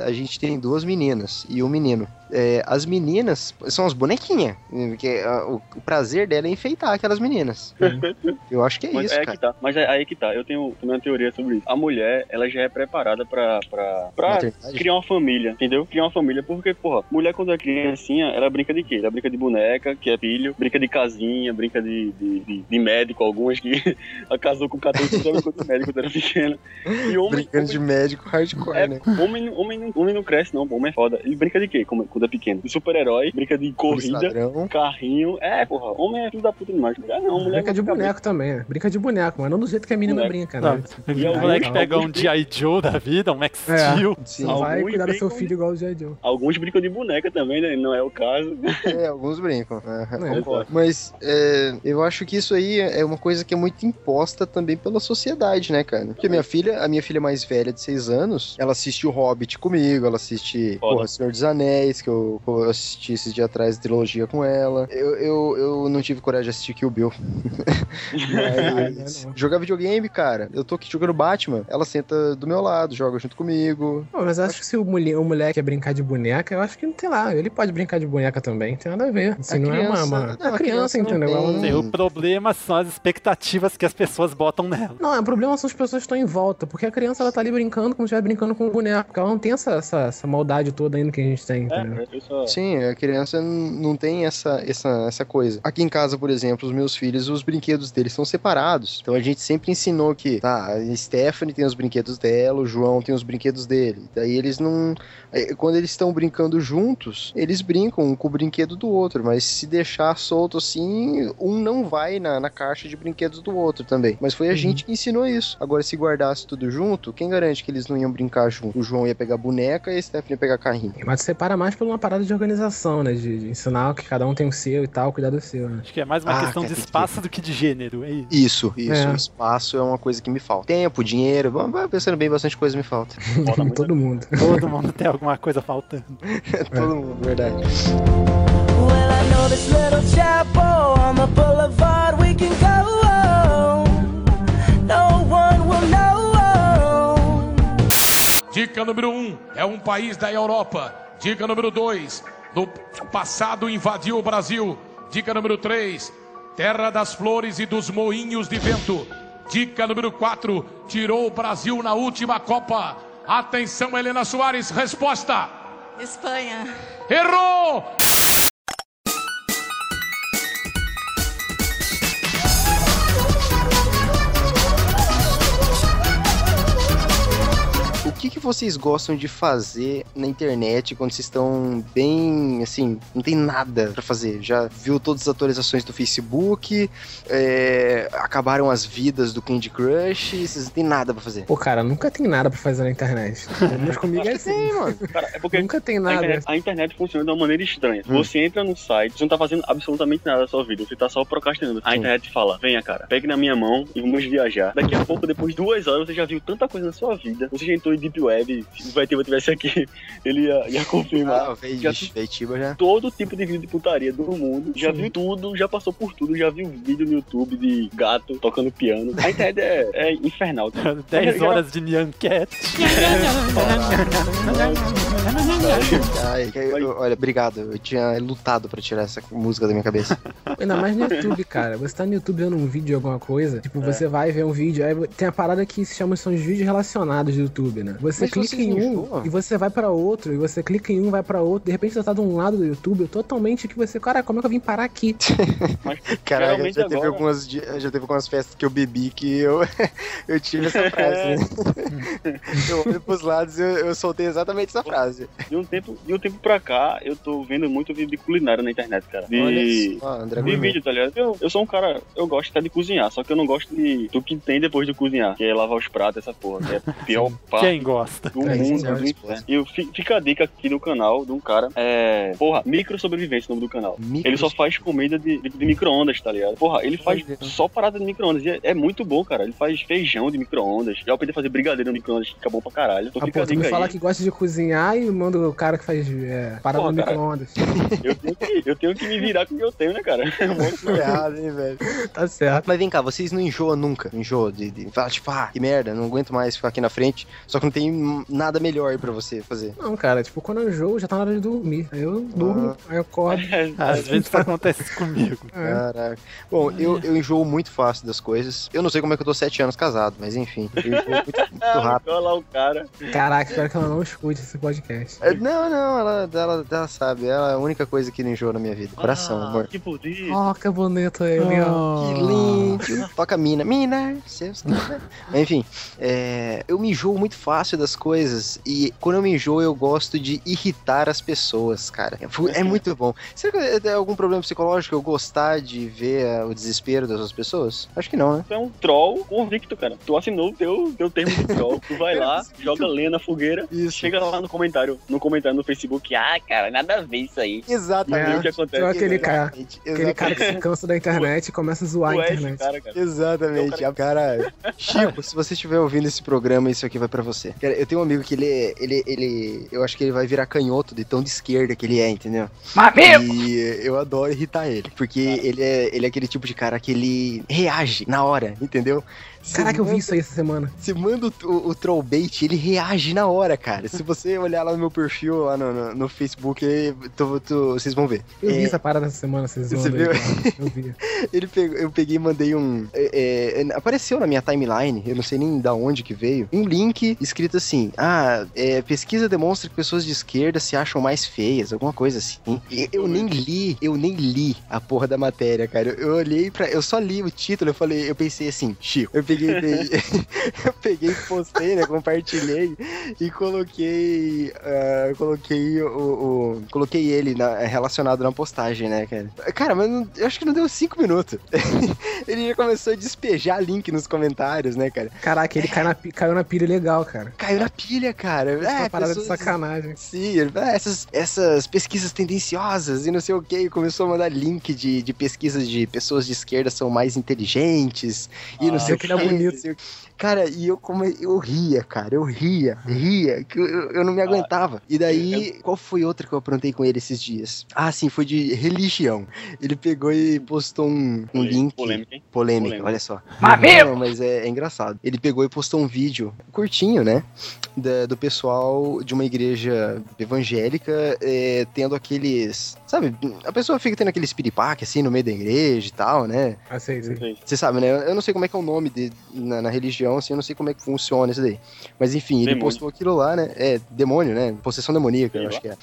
a gente tem duas meninas e um menino. É, as meninas são as bonequinhas. Porque a- o, o prazer dela é enfeitar aquelas meninas. Eu acho que é Mas isso, é cara. que tá. Mas é aí que tá. Eu tenho, uma teoria sobre isso. A mulher, ela já é preparada pra, pra, pra criar uma família, entendeu? Criar uma família. Porque, porra, mulher quando é criancinha, ela brinca de quê? Ela brinca de boneca, que é filho, brinca de casinha, brinca de, de, de- de médico, algumas que casou com 14 anos de médico quando era pequena. E homem, Brincando de médico hardcore, é, né? homem, homem, não- homem não cresce, não. Homem é foda. Ele brinca de quê como- quando é pequeno? De super-herói, brinca de corrida, carrinho. É, porra, homem é filho da puta demais. Mulher não, mulher Brinca de boneco também, né? Brinca de boneco, mas não do jeito que a menina Boneco. brinca, Não, né? E o alguns- moleque pega um G.I. Joe da vida, um Max É. Steel. Sim. Não vai Alguns cuidar do seu filho igual o J. Joe. Alguns brincam de boneca também, né? Não é o caso. É, alguns brincam. É, concordo. Mas é, eu acho que isso aí é uma coisa que é muito imposta também pela sociedade, né, cara? Porque minha filha, a minha filha mais velha de 6 anos, ela assiste o Hobbit comigo, ela assiste Foda. porra, Senhor dos Anéis, que eu, assisti esses dias atrás a trilogia com ela. Eu, eu, eu não tive coragem de assistir Kill Bill. Mas, jogar videogame, cara, eu tô aqui jogando Batman, ela senta do meu lado, joga junto comigo. Pô, mas eu acho que se o, mulher, o moleque quer brincar de boneca, eu acho que não tem lá. Ele pode brincar de boneca também, não tem nada a ver. Assim, A não é uma. criança- uma... não, a criança, criança não entendeu? tem- Sim, o problema são as expectativas que as pessoas botam nela. Não, o problema são as pessoas que estão em volta, porque a criança ela tá ali brincando como se estivesse brincando com um boneco, porque ela não tem essa, essa, essa maldade toda ainda que a gente tem, entendeu? É, eu só... Sim, a criança não tem essa, essa, essa coisa. Aqui em casa, por exemplo, os meus filhos, os brinquedos deles são separados. Então a gente sempre ensinou que, tá, a Stephanie tem os brinquedos dela, o João tem os brinquedos dele. Daí eles não. aí, Quando eles estão brincando juntos, eles brincam um com o brinquedo do outro, mas se deixar solto assim, um não vai na, na caixa de brinquedos do outro também. Mas foi a gente que ensinou isso. Agora, se guardasse tudo junto, quem garante que eles não iam brincar junto? O João ia pegar boneca e a Stephanie ia pegar carrinho. Mas separa mais por uma parada de organização, né? De, de ensinar que cada um tem o seu e tal, cuidar do seu, né? Acho que é mais uma Ah, questão de tem que- espaço do que de gênero. É isso. Isso, isso. É. Espaço é uma coisa que me falta. Tempo, dinheiro, pensando bem, bastante coisa me falta. Todo mundo. Todo mundo tem alguma coisa faltando. Todo mundo, verdade. Well, I know this little chapel on the boulevard we can go. No one will know. Dica número 1 um, é um país da Europa. Dica número 2, no passado invadiu o Brasil. Dica número 3, terra das flores e dos moinhos de vento. Dica número 4, tirou o Brasil na última Copa. Atenção, Helena Soares, resposta. Espanha. Errou! Vocês gostam de fazer na internet quando vocês estão bem, assim, não tem nada pra fazer? Já viu todas as atualizações do Facebook? é, acabaram as vidas do Candy Crush? Vocês não tem nada pra fazer? Pô, cara, nunca tem nada pra fazer na internet. Mas comigo é assim. mano. Cara, é porque Nunca tem a nada. internet, a internet funciona de uma maneira estranha. Hum. Você entra no site, você não tá fazendo absolutamente nada da sua vida, você tá só procrastinando. A Sim. internet fala: venha, cara, pegue na minha mão e vamos viajar. Daqui a pouco, depois de duas horas, você já viu tanta coisa na sua vida. Você já entrou em Deep Web, web, se o Vetiba tivesse aqui, ele ia, ia confirmar. Ah, o Ve- já Vetiba já. todo tipo de vídeo de putaria do mundo. Já viu tudo, já passou por tudo, já viu vídeo no YouTube de gato tocando piano. A internet é, é infernal. cara. 10 horas de Nyan Cat. Ai, que- eu- olha, obrigado. Eu tinha lutado pra tirar essa música da minha cabeça. Ainda mais no YouTube, cara. Você tá no YouTube vendo um vídeo de alguma coisa, tipo, É. você vai ver um vídeo, aí tem a parada que se chama, são os vídeos relacionados do YouTube, né? Você Mas clica em um e você vai pra outro, e você clica em um, vai pra outro, de repente você tá de um lado do YouTube, totalmente que você, cara, como é que eu vim parar aqui? Caraca, Geralmente já teve, agora- algumas, já teve algumas festas que eu bebi que eu, eu tive essa frase. né? eu olho pros lados e eu, eu soltei exatamente essa frase. De um tempo, de um tempo pra cá, eu tô vendo muito vídeo de culinária na internet, cara. De, Olha só, André de vídeo, tá ligado? Eu, eu sou um cara, eu gosto até de cozinhar, só que eu não gosto de do que tem depois de cozinhar, que é lavar os pratos, essa porra, que é pior parte Quem gosta? Do É, mundo. é do inferno. E fica a dica aqui no canal de um cara, é. Porra, Micro Sobrevivência, o nome do canal. Micro- Ele só faz comida de, de, de micro-ondas, tá ligado? Porra, ele faz só parada de micro-ondas. E é, é muito bom, cara. Ele faz feijão de micro-ondas. Já aprendi a fazer brigadeiro no micro-ondas, fica bom pra caralho. Então Ah, fica pô, a me dica fala aí. que gosta de cozinhar e manda o cara que faz é, parada Pô, no micro-ondas. Eu tenho, que, eu tenho que me virar com o que eu tenho, né, cara? Moro com- Errado, hein, velho. Tá certo. Mas vem cá, vocês não enjoam nunca? Enjoam de, de falar, tipo, ah, que merda, não aguento mais ficar aqui na frente, só que não tem nada melhor aí pra você fazer. Não, cara, tipo, quando eu enjoo, já tá na hora de dormir. Aí eu durmo, aí eu acordo. Às vezes isso acontece comigo. É. Caraca. Bom, eu, eu enjoo muito fácil das coisas. Eu não sei como é que eu tô sete anos casado, mas enfim, eu enjoo muito, muito rápido. Olha lá o cara. Caraca, espero que ela não escute esse podcast. É, Não, não, ela, ela, ela sabe, ela é a única coisa que não enjoa na minha vida. Coração, Ah, amor. Que bonito. Oh, que bonito ele, ó. Que lindo. Toca mina. Mina. seus- Enfim, é, eu me enjoo muito fácil das coisas. E quando eu me enjoo, eu gosto de irritar as pessoas, cara. É É muito bom. Será que é algum problema psicológico eu gostar de ver ah, o desespero das outras pessoas? Acho que não, né? Tu é um troll convicto, cara. Tu assinou o teu, teu termo de troll. Tu vai lá, joga lenha na fogueira, Isso. chega lá no comentário, no comentário no Facebook, ah, cara, nada a ver isso aí. Exatamente. E aí o que acontece? Aquele cara, Exatamente, aquele cara que se cansa da internet e começa a zoar Tu a é esse internet. cara, cara. Exatamente. A cara. Chico, se você estiver ouvindo esse programa, isso aqui vai pra você. Cara, eu tenho um amigo que ele, ele, ele. Eu acho que ele vai virar canhoto de tão de esquerda que ele é, entendeu? E eu adoro irritar ele. Porque ele é, ele é aquele tipo de cara que ele reage na hora, entendeu? Se Caraca, eu vi isso aí essa semana. Se manda o, o, o troll bait, ele reage na hora, cara. Se você olhar lá no meu perfil, lá no, no, no Facebook, tu- vocês vão ver. Eu vi É, essa parada essa semana, vocês Você zoando aí, viu? Eu vi. Ele pegou, eu peguei e mandei um. é, é, apareceu na minha timeline, eu não sei nem da onde que veio, um link escrito assim: Ah, é, pesquisa demonstra que pessoas de esquerda se acham mais feias, alguma coisa assim. E eu nem li, eu nem li a porra da matéria, cara. Eu, eu olhei pra. Eu só li o título, eu falei, eu pensei assim, Chico. Eu peguei, peguei- eu peguei postei, né? Compartilhei e coloquei. ah, coloquei o, o- Coloquei ele na- relacionado na postagem, né, cara? Cara, mas não- eu acho que não deu cinco minutos. ele já começou a despejar link nos comentários, né, cara? Caraca, ele cai na, caiu na pilha legal, cara. Caiu na pilha, cara. É uma parada de pessoas- sacanagem. Sim, ah, essas, essas pesquisas tendenciosas e não sei o que. Começou a mandar link de, de pesquisas de pessoas de esquerda são mais inteligentes e não Ah, sei o que ele bonito. Cara, e eu come... eu ria, cara, eu ria, ria, que eu, eu- não me aguentava. E daí, qual foi outra que eu aprontei com ele esses dias? Ah, sim, foi de religião. Ele pegou e postou um, um link. Polêmica, hein? Polêmica, olha só. Mamilo! Não, mas é, é engraçado. Ele pegou e postou um vídeo curtinho, né? da- do pessoal de uma igreja evangélica é, tendo aqueles. Sabe, a pessoa fica tendo aqueles piripaque assim no meio da igreja e tal, né? Ah, sei, sei. Você sabe, né? Eu não sei como é que é o nome de, na, na religião, assim, eu não sei como é que funciona isso daí. Mas enfim, ele Demônio. postou aquilo lá, né? É, demônio, né? Possessão demoníaca, eu acho que é.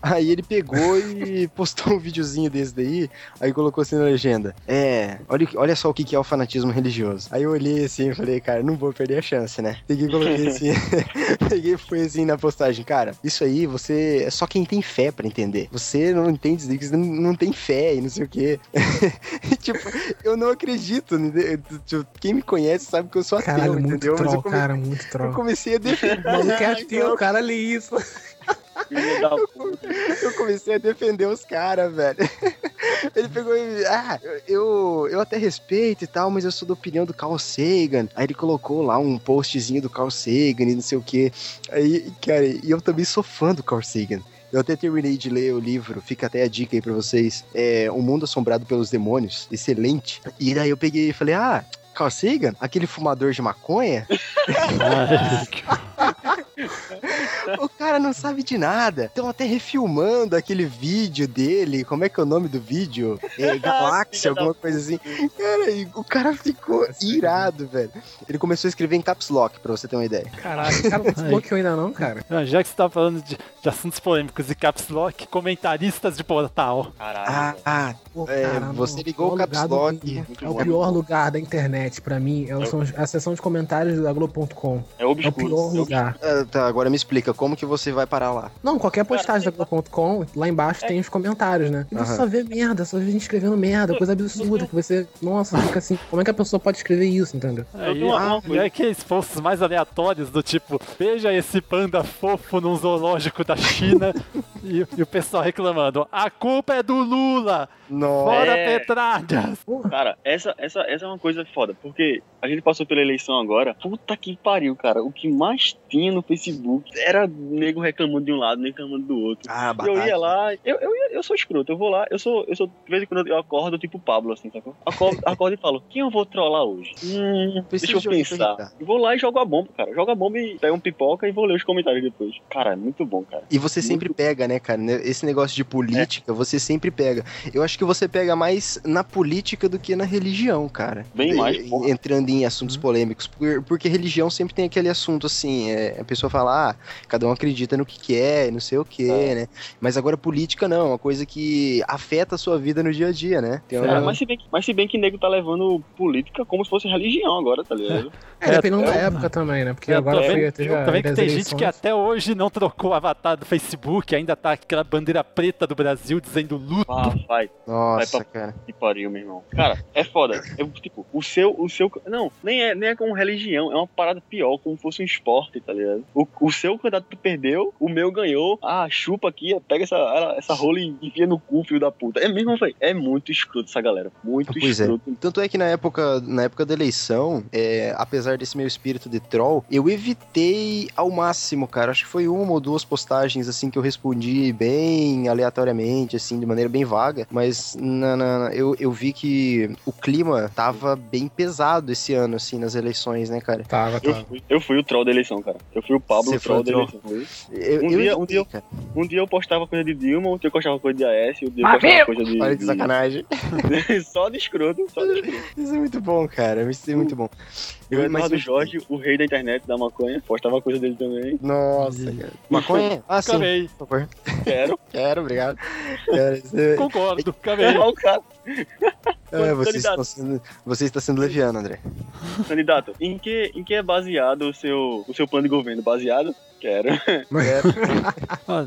Aí ele pegou e postou um videozinho desse daí, aí colocou assim na legenda. É, olha, olha só o que que é o fanatismo religioso. Aí eu olhei assim e falei, cara, não vou perder a chance, né? Peguei e coloquei assim, peguei e fui assim na postagem, cara, isso aí você é só quem tem fé pra entender. Você não entende você não, não tem fé e não sei o quê. tipo, eu não acredito. né? Tipo, Quem me conhece sabe que eu sou ateu, Caralho, muito entendeu? Mas eu troll, come- cara, muito eu troll. comecei a defender. O maluco é ateu, cara, lê isso. Eu comecei a defender os caras, velho. Ele pegou e. Ah, eu, eu até respeito e tal, mas eu sou da opinião do Carl Sagan. Aí ele colocou lá um postzinho do Carl Sagan e não sei o que. Aí, cara, e eu também sou fã do Carl Sagan. Eu até terminei de ler o livro, fica até a dica aí pra vocês. É Um Mundo Assombrado pelos Demônios, excelente. E daí eu peguei e falei, ah, Carl Sagan, aquele fumador de maconha? o cara não sabe de nada. Estão até refilmando aquele vídeo dele. Como é que é o nome do vídeo? É, Galáxia, alguma coisa assim. Cara, o cara ficou irado, velho. Ele começou a escrever em caps lock, pra você ter uma ideia. Caralho, o cara não desbloqueou ainda não, cara. Ah, Já que você tá falando de, de assuntos polêmicos e caps lock, comentaristas de portal. Ah, ah, é, Cara, você ligou o caps lock. É o bom. pior lugar da internet pra mim. É, o- são a seção de comentários da Globo.com. É É o pior lugar. Ah, tá, agora me explica, como que você vai parar lá? Não, qualquer postagem da Globo.com, lá embaixo tem os comentários, né? E você Aham. só vê merda, só vê gente escrevendo merda, coisa absurda, que você, nossa, fica assim, como é que a pessoa pode escrever isso, entendeu? Aí, uma e aí aqueles posts mais aleatórios do tipo, veja esse panda fofo num zoológico da China e, e o pessoal reclamando, a culpa é do Lula, fora É. petralhas. Cara, essa, essa, essa é uma coisa foda, porque a gente passou pela eleição agora. Puta que pariu, cara. O que mais tinha no Facebook era nego reclamando de um lado, nego reclamando do outro. Ah, E eu ia lá, eu, eu, eu sou escroto, eu vou lá, eu sou, eu sou, de vez em quando eu acordo tipo Pablo, assim, sacou? Acordo, acordo e falo, quem eu vou trollar hoje? Hum, deixa eu pensar. irritar. E vou lá e jogo a bomba, cara. Jogo a bomba e pego um pipoca e vou ler os comentários depois. Cara, é muito bom, cara. E você sempre pega, né, cara? né, Esse negócio de política, você sempre pega. Eu acho que você pega mais na política do que na religião, cara. Bem mais. Entrando em assuntos polêmicos. Por- Porque religião sempre tem aquele assunto assim, é, a pessoa fala, ah, cada um acredita no que quer, não sei o que, É. né? Mas agora política não, é uma coisa que afeta a sua vida no dia a dia, né? Uma- mas, se bem que, mas se bem que nego tá levando política como se fosse religião agora, tá ligado? É, dependendo da é, época também, né? Porque Eu agora tô foi, vendo, teve eu a- tô vendo que tem gente que até hoje não trocou o avatar do Facebook, ainda tá aquela bandeira preta do Brasil dizendo luto. Ah, vai. Nossa, vai pra cara. que pariu, meu irmão. Cara, é foda. É, tipo, o seu, o seu. Não, nem é, nem é como religião, é uma parada pior, como fosse um esporte, tá ligado? O, o seu candidato perdeu, o meu ganhou. Ah, chupa aqui, pega essa, essa rola e enfia no cu, filho da puta. É mesmo, velho. É muito escroto essa galera. Muito Pois é. escroto. Tanto é que na época, na época da eleição, é, apesar desse meu espírito de troll, eu evitei ao máximo, cara. Acho que foi uma ou duas postagens assim que eu respondi bem aleatoriamente, assim, de maneira bem vaga. Mas na, na- eu, eu vi que o clima tava bem pesado esse ano, assim, nas eleições, né, cara? Tava, Eu fui, eu fui o troll da eleição, cara. Eu fui o Pablo Você o troll da o eleição. Eu, um, eu dia, um, dia, um dia eu postava coisa de Dilma, outro dia eu postava coisa de AS, outro dia eu Mas postava coisa de. Olha que sacanagem. só de escroto, só de escroto. Isso é muito bom, cara. Isso é muito bom. Eu, Eu- Eduardo eu- Jorge, o rei da internet da maconha, postava coisa dele também. Nossa, cara. Maconha? Ah, sim. Acabei. Por favor. Quero. Quero, obrigado. Isso é- Concordo, acabei. Olha o cara. É, você, está sendo, você está sendo leviano, André. Candidato, em que, em que é baseado o seu, o seu plano de governo? Baseado? Quero.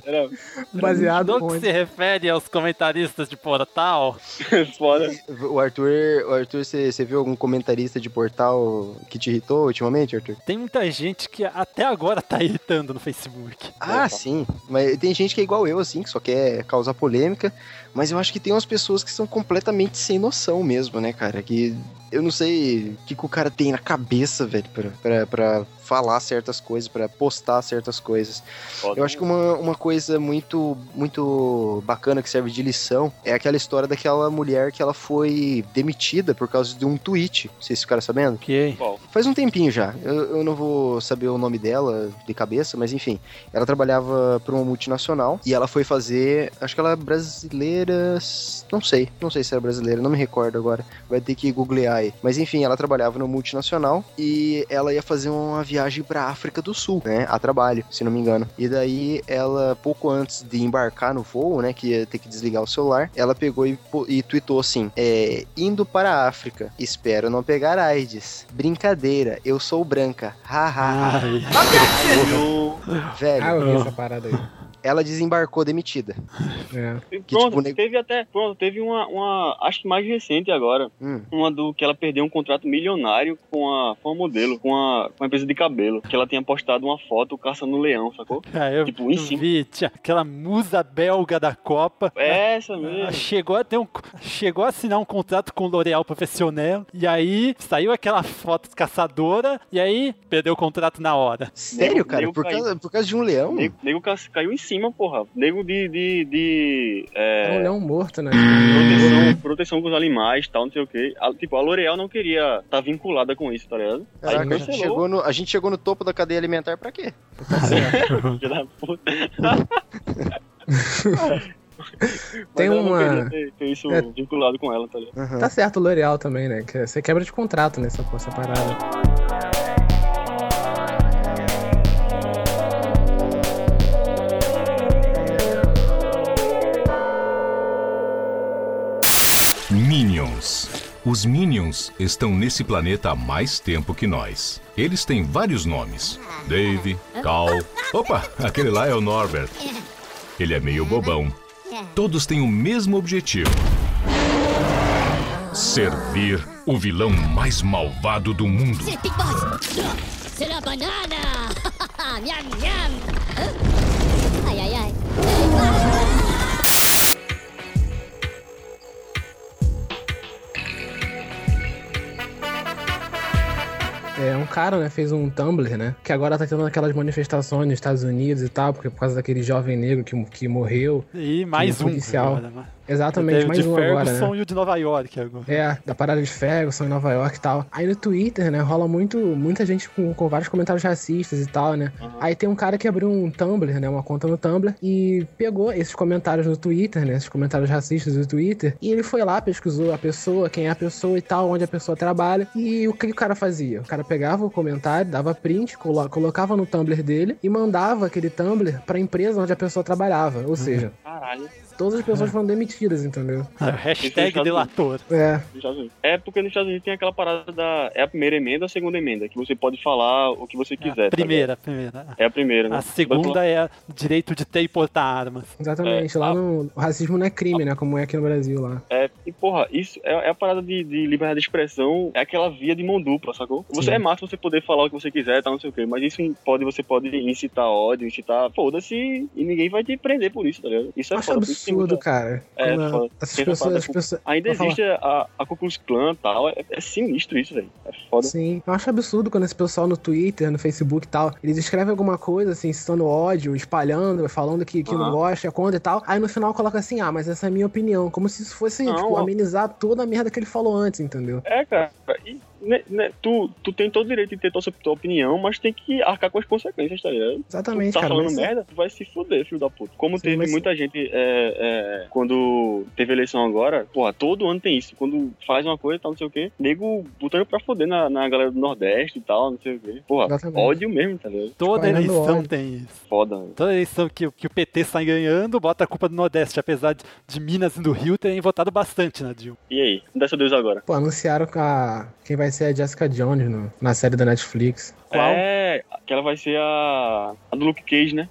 Era Baseado No que se refere aos comentaristas de portal, foda. O Arthur, o Arthur, você você viu algum comentarista de portal que te irritou ultimamente, Arthur? tem muita gente que até agora tá irritando no Facebook. Ah, sim. Mas tem gente que é igual eu, assim, que só quer causar polêmica. Mas eu acho que tem umas pessoas que são completamente sem noção mesmo, né, cara? Que eu não sei o que, que o cara tem na cabeça, velho, pra, pra, pra falar certas coisas, pra postar certas coisas. Eu acho que uma, uma coisa muito, muito bacana que serve de lição é aquela história daquela mulher que ela foi demitida por causa de um tweet. Não sei se ficaram sabendo. Ok. Faz um tempinho já. Eu, eu não vou saber o nome dela de cabeça, mas enfim. Ela trabalhava para uma multinacional e ela foi fazer. Acho que ela é brasileira. Não sei. Não sei se era brasileira, não me recordo agora. Vai ter que googlear aí. Mas enfim, ela trabalhava numa multinacional e ela ia fazer uma viagem pra África do Sul, né? A trabalho, se não me engano. E daí ela, pouco antes de embarcar no voo, né? Que ia ter que desligar o celular, ela pegou e, e tweetou assim: é, indo para a África, espero não pegar AIDS. Brincadeira, eu sou branca. Haha. Velho. Ah, eu vi essa parada aí. Ela desembarcou demitida. É. Que, Pronto, tipo, o nego- teve até. Pronto, teve uma, uma. Acho que mais recente agora. Hum. Uma do que ela perdeu um contrato milionário com a, com a modelo, com a, com a empresa de cabelo. Que ela tinha postado uma foto caçando um leão, sacou? Ah, eu, Tipo, em cima. vi, tinha aquela musa belga da Copa. É essa Ah, mesmo. Chegou a ter um, chegou a assinar um contrato com o L'Oréal Professionnel e aí saiu aquela foto caçadora e aí perdeu o contrato na hora. Sério, Nego- cara? nego Por caiu. causa, por causa de um leão? Nego, nego ca- caiu em cima, porra. Nego de. de, de É um é, leão morto, né? proteção, proteção com os animais tal, não sei o quê. A- tipo, a L'Oréal não queria estar tá vinculada com isso, tá ligado? Caraca, Aí a, gente chegou no, a gente chegou no topo da cadeia alimentar pra quê? Filha da puta. Tem uma- ter, ter isso É. vinculado com ela, tá ligado? Tá certo o L'Oreal também, né? Que você quebra de contrato nessa, essa parada. Os Minions estão nesse planeta há mais tempo que nós. Eles têm vários nomes: Dave, Cal. Opa, aquele lá é o Norbert. Ele é meio bobão. Todos têm o mesmo objetivo: servir o vilão mais malvado do mundo. C'est Big Boss C'est la banane Miam É, um cara, né, fez um Tumblr, né? Que agora tá tendo aquelas manifestações nos Estados Unidos e tal, porque por causa daquele jovem negro que, que morreu. E mais que um. policial. agora, né? Exatamente, Teve mais de um agora, Ferguson né? e o de Nova York agora. É, da parada de Ferguson em Nova York e tal. Aí no Twitter, né, rola muito, muita gente com, com vários comentários racistas e tal, né? Aí tem um cara que abriu um Tumblr, né, uma conta no Tumblr, e pegou esses comentários no Twitter, né, esses comentários racistas do Twitter, e ele foi lá, pesquisou a pessoa, quem é a pessoa e tal, onde a pessoa trabalha, e o que o cara fazia? O cara pegava o comentário, dava print, colo- colocava no Tumblr dele e mandava aquele Tumblr pra empresa onde a pessoa trabalhava, ou seja, Caralho. Todas as pessoas foram demitidas, entendeu? Ah, Hashtag delator. É. É porque nos Estados Unidos tem aquela parada da. É a primeira emenda ou a segunda emenda? Que você pode falar o que você quiser. tá Primeira, ligado? primeira. É a primeira, né? A segunda é o direito de ter e portar armas. Exatamente, lá no o racismo não é crime, né? Como é aqui no Brasil lá. É, e porra, isso é, é a parada de, de liberdade de expressão, é aquela via de mão dupla, sacou? Você Sim. é massa você poder falar o que você quiser, tá, não sei o quê, mas isso pode, você pode incitar ódio, incitar, foda-se, e ninguém vai te prender por isso, tá ligado? Isso é Acho foda, tem absurdo, cara. É, Tem essa pessoas, as pessoas- Ainda Vou falar. existe a, a Ku Klux Klan e tal, é, é sinistro isso, velho. É foda. Sim, eu acho absurdo quando esse pessoal no Twitter, no Facebook e tal, eles escrevem alguma coisa, assim, citando ódio, espalhando, falando que, que não Aham. gosta, é contra e tal. Aí no final coloca assim, ah, mas essa é a minha opinião. Como se isso fosse, Não, tipo, ó. amenizar toda a merda que ele falou antes, entendeu? É, cara, e, né, né, tu, tu tem todo o direito de ter tua, tua opinião, mas tem que arcar com as consequências, tá ligado? Exatamente, tu tá cara, falando mas- merda, tu vai se fuder, filho da puta. Como Sim, teve mas- muita gente é, é, quando teve eleição agora, porra, todo ano tem isso. Quando faz uma coisa e tal, não sei o quê, nego botando pra foder na, na galera do Nordeste e tal, não sei o quê. Porra, Exatamente. ódio mesmo, tá ligado? Toda Espalhando eleição ódio. tem isso. Foda, velho. Toda eleição que, o- que o PT sai ganhando, bota a culpa do Nordeste, apesar de, de Minas e do Rio terem votado bastante na Dilma. E aí? Dessa Deus agora. Pô, anunciaram com a... quem vai ser a Jessica Jones no- na série da Netflix. É, que ela vai ser a, a do Luke Cage, né?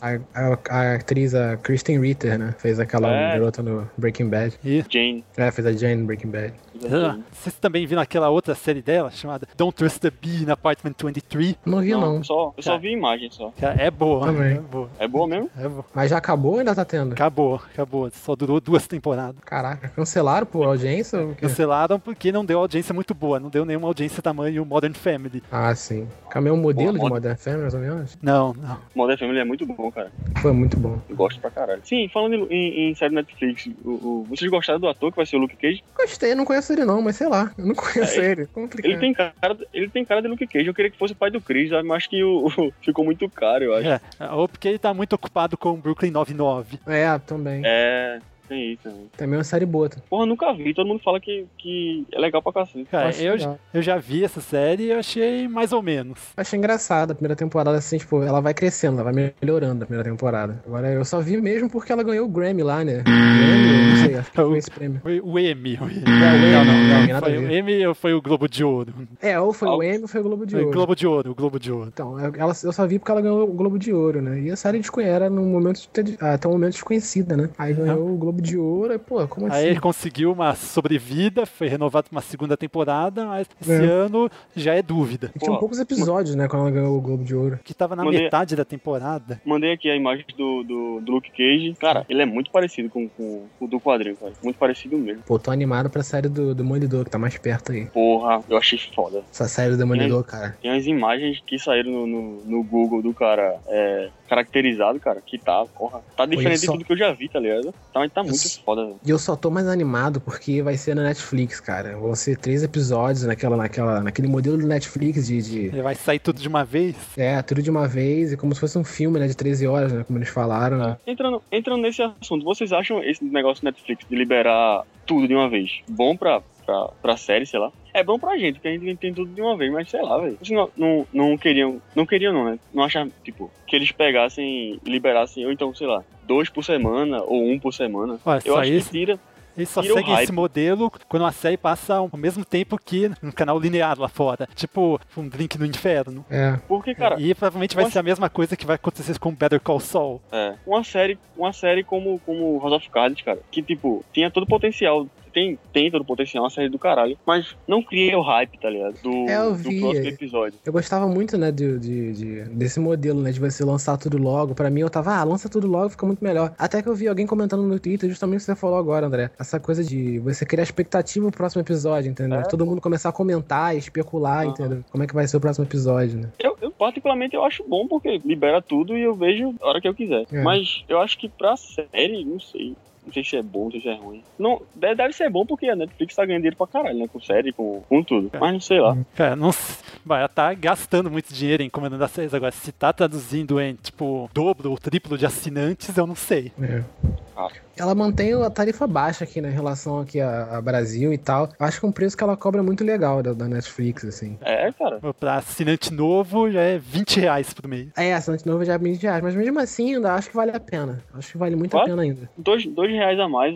A, a- a atriz, a Kristen Ritter, né? Fez aquela É. garota no Breaking Bad. Jane. É, fez a Jane no Breaking Bad. Ah, Vocês também viram aquela outra série dela, chamada Don't Trust the Bee in Apartment 23? Não vi, não. Eu só, eu só vi imagem só. Cara, é boa. Também. É boa. É boa mesmo? É boa. Mas já acabou ou ainda tá tendo? Acabou, acabou. Só durou duas temporadas. Caraca, cancelaram por audiência? ou o quê? Cancelaram porque não deu audiência muito boa. Não deu nenhuma audiência tamanho Modern Family. Ah, sim. Caminhou um modelo Pô, de mod- Modern Family, mais ou menos? Não, não. Modern Family é muito bom, cara. Foi muito bom. Eu gosto pra caralho. Sim, falando em, em, em série Netflix, o, o- vocês gostaram do ator que vai ser o Luke Cage? Gostei, não conheço ele não, mas sei lá. Eu não conheço É, ele. Complicado. Ele tem, cara, ele tem cara de Luke Cage. Eu queria que fosse o pai do Chris, mas acho que o, o- ficou muito caro, eu acho. É, ou porque ele tá muito ocupado com Brooklyn 99. É, também. É, tem isso também. Também é uma série boa. Porra, eu nunca vi. Todo mundo fala que, que é legal pra cacete. Cara, eu, legal. eu já vi essa série e eu achei mais ou menos. Achei engraçado. A primeira temporada, assim, tipo, ela vai crescendo, ela vai melhorando a primeira temporada. Agora, eu só vi mesmo porque ela ganhou o Grammy lá, né? Grammy, não sei, acho que foi esse prêmio. Foi o. É, M, não, não, não, não. Foi o. M ou foi o Globo de Ouro? É, ou foi o M ou foi o Globo de Foi o Ouro. Globo de Ouro, o Globo de Ouro. Então, eu- ela, eu só vi porque ela ganhou o Globo de Ouro, né? E a série era num momento de- até um momento desconhecida, né? Aí ganhou o Globo de Ouro e, pô, como Aí assim? ele conseguiu uma sobrevida, foi renovado pra uma segunda temporada, mas esse É. ano já é dúvida. E tinha poucos episódios, né, quando ela ganhou o Globo de Ouro. Que tava na Mandei- metade da temporada. Mandei aqui a imagem do, do, do Luke Cage. Cara, ele é muito parecido com, com o do quadrinho, cara. Muito parecido mesmo. Pô, tô animado pra série do Demolidor, que tá mais perto aí. Porra, eu achei foda. Essa série do Demolidor, cara. Tem umas imagens que saíram no, no, no Google do cara é, caracterizado, cara, que tá, porra. Tá diferente de só- tudo que eu já vi, tá ligado? Tá, tá muito foda. E eu só tô mais animado porque vai ser na Netflix, cara. Vão ser três episódios naquela, naquela, naquele modelo do Netflix de, de- Ele vai sair tudo de uma vez. É, tudo de uma vez, e como se fosse um filme, né, de 13 horas, né, como eles falaram. né? Entrando, entrando nesse assunto, vocês acham esse negócio do Netflix de liberar tudo de uma vez bom pra, pra, pra série, sei lá? É bom pra gente, porque a gente tem tudo de uma vez, mas sei lá, velho. Vocês não, não, não queriam. Não queriam, não, né? Não acham, tipo, que eles pegassem liberassem, ou então, sei lá, dois por semana ou um por semana. Olha, eu só acho isso- que tira. Eles só seguem esse modelo quando a série passa ao mesmo tempo que no canal linear lá fora. Tipo, um drink no inferno. É. Porque, cara. E provavelmente vai uma- ser a mesma coisa que vai acontecer com Better Call Saul. É, uma série, uma série como, como House of Cards, cara, que tipo, tinha todo o potencial. Tem, tem todo o potencial, uma série do caralho, mas não cria o hype, tá ligado? Do, É, do próximo episódio. Eu gostava muito, né, de, de- de- desse modelo, né, de você lançar tudo logo. Pra mim, eu tava, ah, lança tudo logo, fica muito melhor. Até que eu vi alguém comentando no Twitter, justamente o que você falou agora, André. Essa coisa de você criar expectativa pro próximo episódio, entendeu? É. Todo mundo começar a comentar e especular, entendeu? Como é que vai ser o próximo episódio, né? Eu, eu, particularmente, eu acho bom, porque libera tudo e eu vejo a hora que eu quiser. É. Mas eu acho que pra série, não sei. Não sei se é bom, não sei se é ruim. Não, deve, deve ser bom porque a Netflix tá ganhando dinheiro pra caralho, né? Com série, com, com tudo. Mas não sei lá. Cara, não s- vai, ela tá gastando muito dinheiro em encomendando as séries agora. Se tá traduzindo em, tipo, dobro ou triplo de assinantes, eu não sei. É. Ela mantém a tarifa baixa aqui, né, em relação aqui a, a Brasil e tal. Eu acho que é um preço que ela cobra muito legal da, da Netflix, assim. É, cara. Pra assinante novo já é 20 reais por mês. É, assinante novo já é 20 reais, mas mesmo assim ainda acho que vale a pena. Acho que vale muito a pena ainda. Dois, dois reais a mais.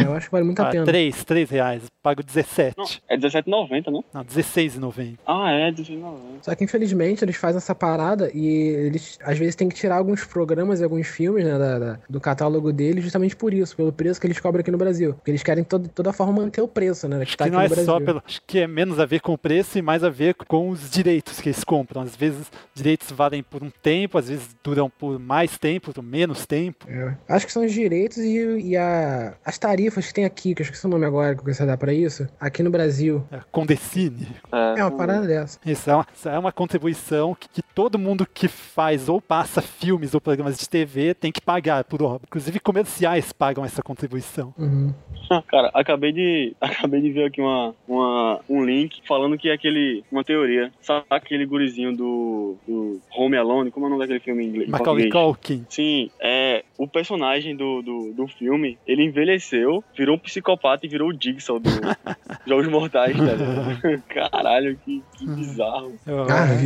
Sim, eu acho que vale muito a Ah, pena. 3, 3 reais. Pago 17. Não, é R$17,90, não? Não, 16,90. Ah, é, R$16,90. Só que infelizmente eles fazem essa parada e eles às vezes têm que tirar alguns programas e alguns filmes né, da- da- do catálogo deles justamente por isso, pelo preço que eles cobram aqui no Brasil. Porque eles querem todo, toda forma manter o preço, né? Que tá que não é Brasil. só pelo. Acho que é menos a ver com o preço e mais a ver com os direitos que eles compram. Às vezes, direitos valem por um tempo, às vezes duram por mais tempo, por menos tempo. É. Acho que são os direitos e, e a- as tarifas que tem aqui, que eu esqueci o nome agora que eu queria dar pra isso, aqui no Brasil. É, Condecine. É uma parada dessa. Isso é uma, isso é uma contribuição que, que todo mundo que faz ou passa filmes ou programas de TV tem que pagar por obra. Inclusive comerciais pagam essa contribuição. Uhum. Cara, acabei de, acabei de ver aqui uma, uma, um link falando que é aquele, uma teoria. Sabe aquele gurizinho do, do Home Alone? Como é o nome daquele filme em inglês? Macaulay? Culkin. Sim, é, o personagem do, do, do filme, ele envelheceu, virou um psicopata e virou o Jigsaw do Jogos Mortais, velho. Caralho, que, que bizarro.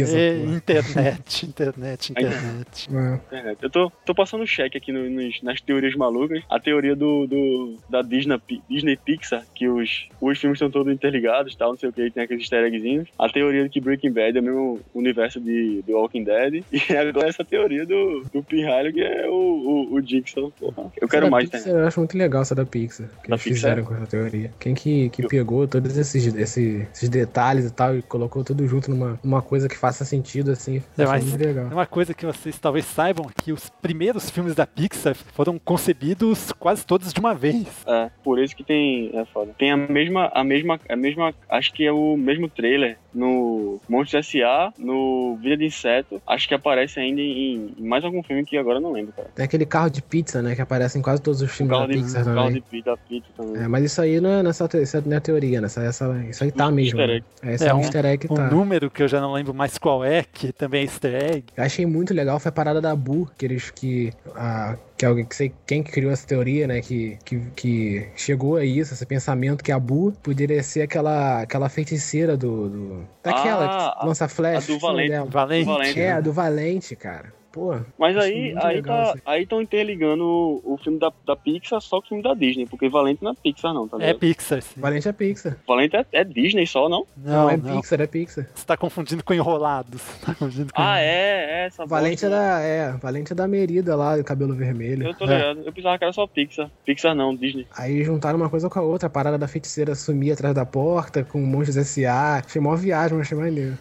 Essa É, internet, internet, internet. Internet. Eu tô, tô passando cheque aqui no- nos- nas teorias malucas. A teoria do, do- da Disney, Disney Pixar, que os, os filmes estão todos interligados tal, não sei o que, tem aqueles easter eggzinhos. A teoria de que Breaking Bad é o mesmo universo de, de Walking Dead. E agora essa teoria do, do Pirralho, que é o, o, o Dixon. Porra. Eu quero mais, né? Eu acho muito legal essa da Pixar. Que Da eles Pixar? fizeram com essa teoria. Quem que, que pegou todos esses, esses, esses detalhes e tal e colocou tudo junto numa uma coisa que faça sentido, assim. É, mas muito legal. é uma coisa que vocês talvez saibam que os primeiros filmes da Pixar foram concebidos quase todos de uma vez. É, por isso que tem. É foda. Tem a mesma. A mesma. A mesma. Acho que é o mesmo trailer no Monstros S.A., no Vida de Inseto. Acho que aparece ainda em, em mais algum filme que agora eu não lembro, cara. Tem aquele carro de pizza, né? Que aparece em quase todos os filmes Carro da de, Pixar carro também. de pizza, também. É, mas isso aí não é, nessa, isso não é teoria, né? Essa, essa, isso aí tá mesmo. easter né? egg. É, esse é, um easter egg que um tá. número que eu já não lembro mais qual é, que também é easter egg. Eu achei muito legal foi a parada da Bu, que eles que. A, que alguém que sei quem que criou essa teoria, né? Que, que, que chegou a isso, esse pensamento que a Bu poderia ser aquela, aquela feiticeira do. do daquela Ah, que lança flash. a do Valente. Valente. Valente. É, a do Valente, cara. Pô, Mas aí, aí legal tá, aí. estão interligando o, o filme da, da Pixar só com o filme da Disney, porque Valente não é Pixar não, tá É ligado? Pixar, sim. Valente é Pixar. Valente é, é Disney só, não? Não, é Pixar, é Pixar. Você tá confundindo com Enrolados. Tá confundindo com... Ah, é, é essa Valente é da, é, Valente é da Merida lá, do cabelo vermelho. Eu tô É. ligado. Eu pensava que era só Pixar. Pixar não, Disney. Aí juntaram uma coisa com a outra, a parada da feiticeira sumir atrás da porta, com monstros S.A. Achei mó viagem, mas achei maneiro.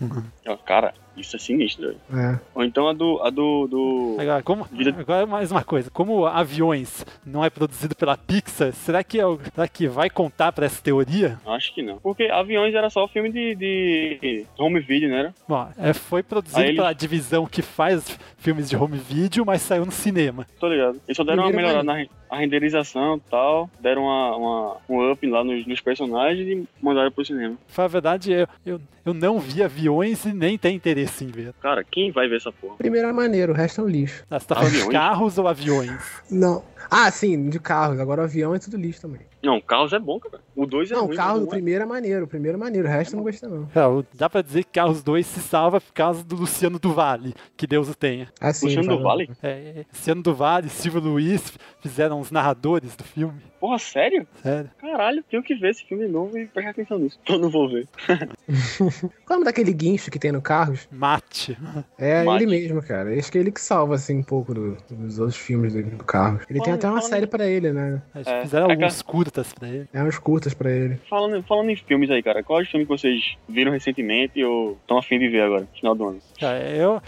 Ó, Cara, isso é sinistro, velho. É. Ou então a do. A do, do... Agora, como, agora mais uma coisa, como aviões não é produzido pela Pixar, será que, é o- será que vai contar pra essa teoria? Acho que não. Porque Aviões era só filme de, de home video, né? Era? Bom, é, foi produzido Aí pela divisão que faz filmes de home video, mas saiu no cinema. Tô ligado. Eles só deram uma melhorada na ren- a renderização e tal. Deram uma, uma- um up lá nos, nos personagens e mandaram pro cinema. Pra verdade, eu, eu, eu não vi aviões e nem tenho interesse em ver. Cara, quem vai ver essa porra? Primeiro é maneiro, o resto é um lixo. Ah, Você tá falando de carros ou aviões? Não. Ah, sim, de carros. Agora o avião é tudo lixo também. Não, Carros é bom, cara. O 2 é não, ruim. o carro mas do o é- primeiro é maneiro. O primeiro é maneiro, o resto eu não gostei, não. É, o- dá pra dizer que Carros 2 se salva por causa do Luciano do Vale, que Deus o tenha. Ah, sim, Luciano do falando. Vale? É, Luciano do Vale, Silvio Luiz fizeram os narradores do filme. Porra, sério? Sério. Caralho, tenho que ver esse filme novo e prestar atenção nisso. Então não vou ver. Qual é o nome daquele guincho que tem no Carros? Mate. É Mate. ele mesmo, cara. Acho que é ele que salva, assim, um pouco do- dos outros filmes do, do Carros. Ele tem Falando- até uma série pra ele, né? Acho É, que fizeram é alguns que- curtas pra ele. É uns curtas pra ele. Falando, falando em filmes aí, cara, qual é o filme que vocês viram recentemente ou estão afim de ver agora, no final do ano? Cara, eu,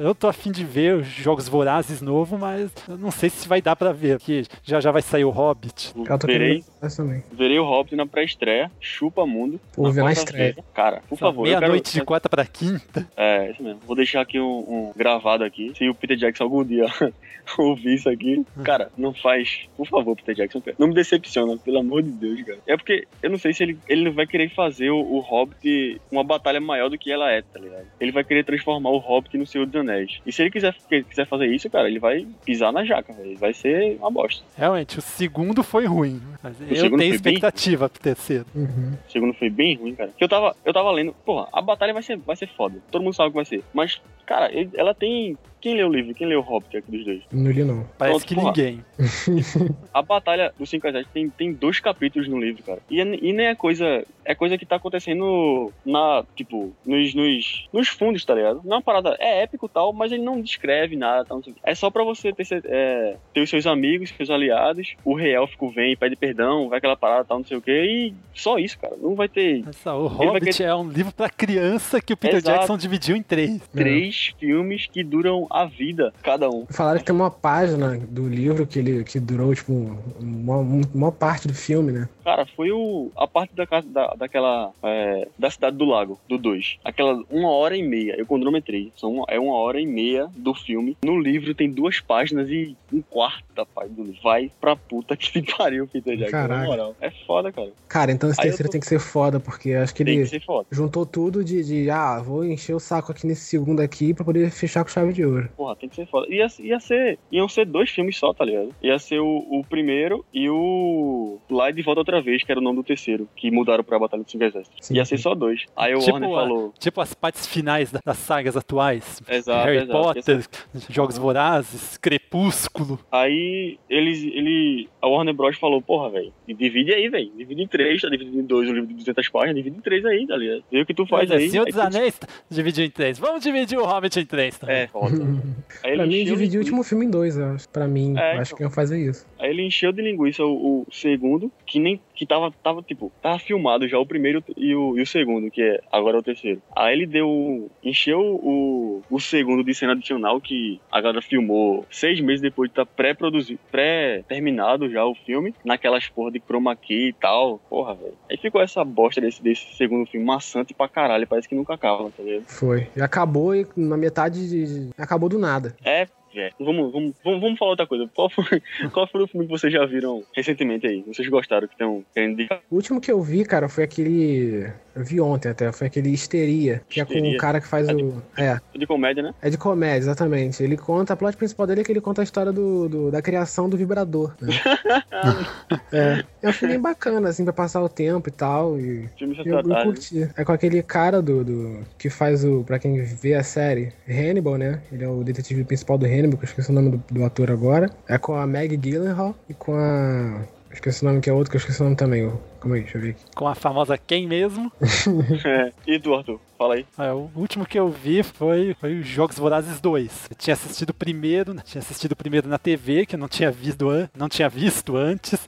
eu tô afim de ver os Jogos Vorazes novo, mas eu não sei se vai dar pra ver, porque já já vai sair o Hobbit. Eu tô Verei. também. Verei o Hobbit na pré-estreia, chupa mundo. Vou ver na estreia. Cara, por Só favor, eu quero... Meia-noite de quarta pra quinta. É, isso mesmo. Vou deixar aqui um, um gravado aqui. Se o Peter Jackson algum dia ouvir isso aqui, cara, não faz. Por favor, Peter Jackson. cara. Não me decepciona, pelo amor de Deus, cara. É porque eu não sei se ele, ele vai querer fazer o, o Hobbit uma batalha maior do que ela é, tá ligado? Ele vai querer transformar o Hobbit no Senhor dos Anéis. E se ele quiser, quiser fazer isso, cara, ele vai pisar na jaca, velho. Vai ser uma bosta. Realmente, o segundo foi ruim. Mas eu tenho expectativa pro terceiro. O segundo foi bem ruim, cara. Que eu tava, eu tava lendo, porra, a batalha vai ser, vai ser foda. Todo mundo sabe que vai ser. Mas, cara, ele- ela tem. Quem leu o livro? Quem leu o Hobbit aqui dos dois? Não li, não. Parece Pronto, que porra. ninguém. A batalha dos Cinco Exércitos tem, tem dois capítulos no livro, cara. E, é- e nem é coisa. É coisa que tá acontecendo na. Tipo, nos, nos, nos fundos, tá ligado? Não é uma parada. É épico e tal, mas ele não descreve nada, tal, não sei o quê. É só pra você ter, é, ter os seus amigos, seus aliados. O rei élfico vem, pede perdão, vai aquela parada, tal, não sei o quê. E só isso, cara. Não vai ter. Essa, o Hobbit querer- é um livro pra criança que o Peter Exato. Jackson dividiu em três. Três filmes que duram a vida, cada um. Falaram que tem uma página do livro que ele que durou, tipo, uma, uma parte do filme, né? Cara, foi o, a parte da casa da, daquela. é, da cidade do lago, do 2. Aquela uma hora e meia. Eu cronometrei. São é uma hora e meia do filme. No livro tem duas páginas e um quarto da página do livro. Vai pra puta que te pariu, Peter Jackson. Na Caraca. moral. É foda, cara. Cara, então esse Aí terceiro tô- tem que ser foda, porque acho que Tem ele que juntou tudo de, de, ah, vou encher o saco aqui nesse segundo aqui pra poder fechar com chave de ouro. Porra, tem que ser foda. Ia, ia ser. Iam ser dois filmes só, tá ligado? Ia ser o, o primeiro e o. Lá de volta outra vez, que era o nome do terceiro, que mudaram pra Batalha dos Cinco Exércitos. Ia ser só dois. Aí o Warner a- falou. tipo as partes finais da- das sagas atuais. Exato, Harry exato. Potter, Jogos Vorazes, Crepúsculo. Aí eles, ele, a Warner Bros falou, porra, velho, divide aí, velho, divide em três, tá dividido em dois, o livro de 200 páginas, divide em três aí, tá ligado? Vê o que tu faz Mas, aí. Senhor aí dos tu- Anéis dividiu em três. Vamos dividir o Hobbit em três também. É, foda. Aí pra mim, encheu dividir de- o último filme em dois, eu acho. Pra mim, É, acho então. que iam fazer isso. Aí ele encheu de linguiça o, o segundo, que nem que tava, tava tipo, tava filmado já o primeiro e o, e o segundo, que é agora é o terceiro. Aí ele deu, encheu o, o segundo de cena adicional que a galera filmou seis meses depois de estar pré-produzido, pré-terminado já o filme, naquelas porra de chroma key e tal, porra, velho. Aí ficou essa bosta desse, desse segundo filme maçante pra caralho, parece que nunca acaba, tá ligado? Foi. E acabou e na metade de. Acabou do nada. É, É. Vamos, vamos, vamos, vamos falar outra coisa. Qual foi, qual foi o filme que vocês já viram recentemente aí? Vocês gostaram que estão querendo indicar? O último que eu vi, cara, foi aquele. Eu vi ontem até, foi aquele Histeria, que é com Histeria. o cara que faz o. É. De comédia, né? É de comédia, exatamente. Ele conta, a plot principal dele é que ele conta a história do, do- da criação do vibrador. né? é. É um filme bacana, assim, pra passar o tempo e tal. E Filme eu, eu retratário. curti. É com aquele cara do, do. que faz o. Pra quem vê a série, Hannibal, né? Ele é o detetive principal do Hannibal, que eu esqueci o nome do, do ator agora. É com a Meg Gyllenhaal e com a. Esqueci o nome que é outro, que eu esqueci o nome também. Calma aí, deixa eu ver aqui. Com a famosa quem mesmo? É. E Arthur? Fala aí. É, o último que eu vi foi, foi os Jogos Vorazes 2. Eu tinha assistido o primeiro, tinha assistido o primeiro na TV, que eu não tinha visto, an não tinha visto antes.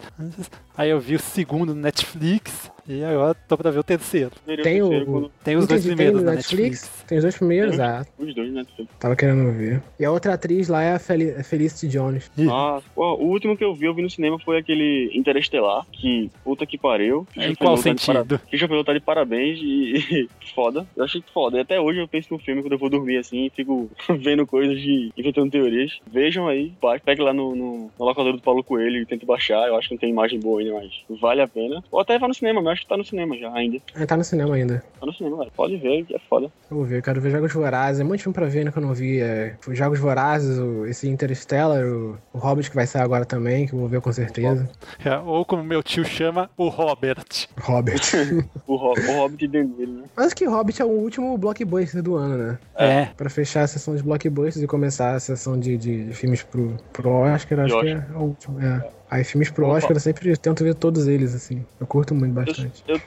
Aí eu vi o segundo no Netflix e agora tô pra ver o terceiro. Tem o. Tem os dois Entendi, primeiros tem na no Netflix. Tem os dois primeiros? Tem Ah, Os dois, né? tava querendo ver. E a outra atriz lá é a Fel Felicity Jones. Ah, o último que eu vi, eu vi no cinema foi aquele Interestelar, que puta que pariu. Em qual tá sentido? Christopher Nolan tá de parabéns e, e foda. Eu achei foda. E até hoje eu penso no filme quando eu vou dormir assim e fico vendo coisas de inventando teorias. Vejam aí, pegue lá no, no, no locador do Paulo Coelho e tente baixar. Eu acho que não tem imagem boa ainda, mas vale a pena. Ou até vá no cinema, mas acho que tá no cinema já ainda. Ah, tá no cinema ainda. Tá no cinema, velho. Pode ver, que é foda. Vou ver, quero ver Jogos Vorazes. É muito filme pra ver, né, que eu não vi. É, Jogos Vorazes, o- esse Interstellar, o, o Hobbit que vai sair agora também, que eu vou ver com certeza. É, ou como meu tio chama, o Robert. Hobbit. O, Ho- o Hobbit dentro dele, né? Mas que Hobbit é o último blockbuster do ano, né? É. Pra fechar a sessão de blockbusters e começar a sessão de, de filmes pro, pro Oscar, acho que é o último. É. Aí filmes pro Opa. Oscar eu sempre tento ver todos eles, assim. Eu curto muito bastante. Eu, eu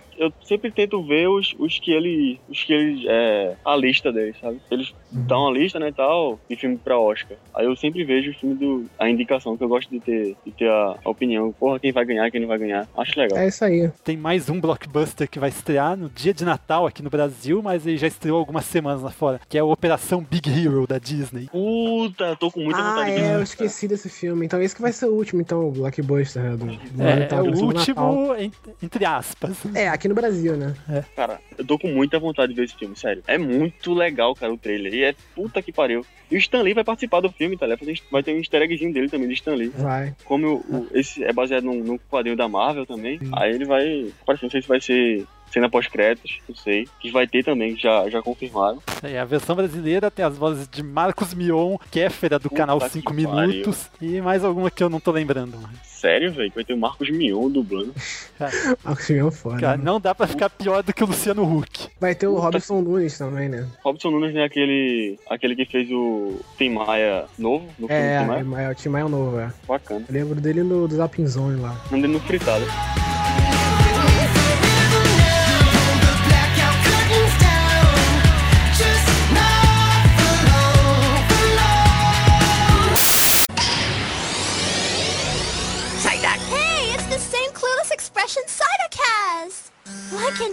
sempre tento ver os, os que ele. Os que ele. É, a lista deles, sabe? Eles dão uma lista, né, e tal, de filme pra Oscar. Aí eu sempre vejo o filme do. A indicação, que eu gosto de ter, de ter a, a opinião. Porra, quem vai ganhar, quem não vai ganhar. Acho legal. É isso aí. Tem mais um blockbuster que vai estrear no dia de Natal aqui no Brasil, mas ele já estreou algumas semanas lá fora, que é a Operação Big Hero da Disney. Puta, tô com muita Ah, vontade de é, eu ver. esqueci desse filme. Então esse que vai ser o último, então, o blockbuster né, do, do É, é o último, en- entre aspas. É, aqui no Brasil, né? Cara, eu tô com muita vontade de ver esse filme, sério. É muito legal, cara, o trailer. E é puta que pariu. E o Stan Lee vai participar do filme, tá? Vai fazer- Vai ter um easter eggzinho dele também, do Stan Lee. Vai. Como o- o- esse é baseado num, num quadrinho da Marvel também, aí ele vai. Parece, não sei se vai ser cena pós-créditos, não sei. Que vai ter também, já, já confirmaram. É, a versão brasileira tem as vozes de Marcos Mion, Kéfera do Puta canal que 5 pariu. Minutos, e mais alguma que eu não tô lembrando. Sério, velho? que Vai ter o Marcos Mion dublando. Marcos Mion é foda. Cara, né? não dá pra ficar pior do que o Luciano Huck. Vai ter o Robson Nunes também, né? Robson Nunes é aquele, aquele que fez o Tim Maia novo, no filme É, Tim Maia. é, o Tim Maia é o novo, é. Bacana. Eu lembro dele no, do Zapping Zone lá. Andando no fritado.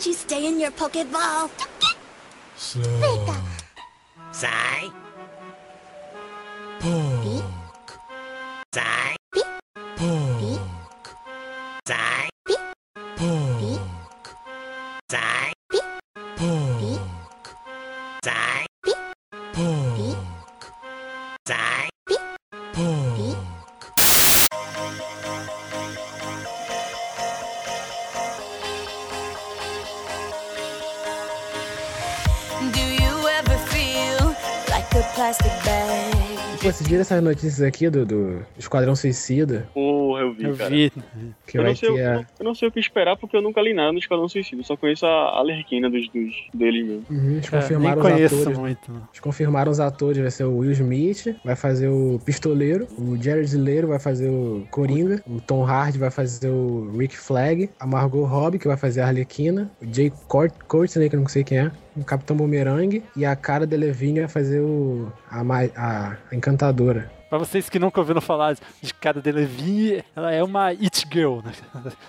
You stay in your Pokeball? Vita. Sai. Poke. Viram essas notícias aqui do, do Esquadrão Suicida? Vi, Eu eu, não sei, o- ter a... eu não sei o que esperar porque eu nunca li nada no Esquadrão Suicida. Eu só conheço a Alerquina dos, dos, deles mesmo. Uhum, eles É, confirmaram nem os conheço atores. muito. não. Eles confirmaram os atores, vai ser o Will Smith, vai fazer o Pistoleiro, o Jared Leiro vai fazer o Coringa, o Tom Hardy vai fazer o Rick Flag, a Margot Robbie, que vai fazer a Arlequina, o Jay Courtney, que eu não sei quem é, o Capitão Boomerang, e a Cara Delevingne vai fazer o a, a Encantadora. Pra vocês que nunca ouviram falar de Cara Delevingne, ela é uma It Girl, né?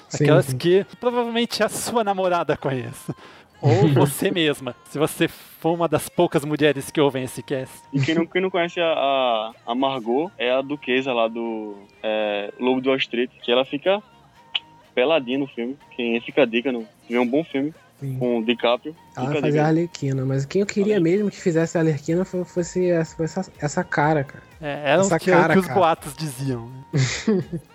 Sim, Aquelas sim. que provavelmente a sua namorada conhece. Ou você mesma, se você for uma das poucas mulheres que ouvem esse cast. E quem não, quem não conhece a, a, a Margot é a duquesa lá do é, Lobo do Wall Street, que ela fica peladinha no filme. Quem fica a dica, não. Se vê um bom filme, com o DiCaprio. Ela vai fazer a. Arlequina, mas quem eu queria mesmo que fizesse a Arlequina fo- fosse essa, essa, essa cara, cara. É, era o Essa que, cara, que os cara. boatos diziam.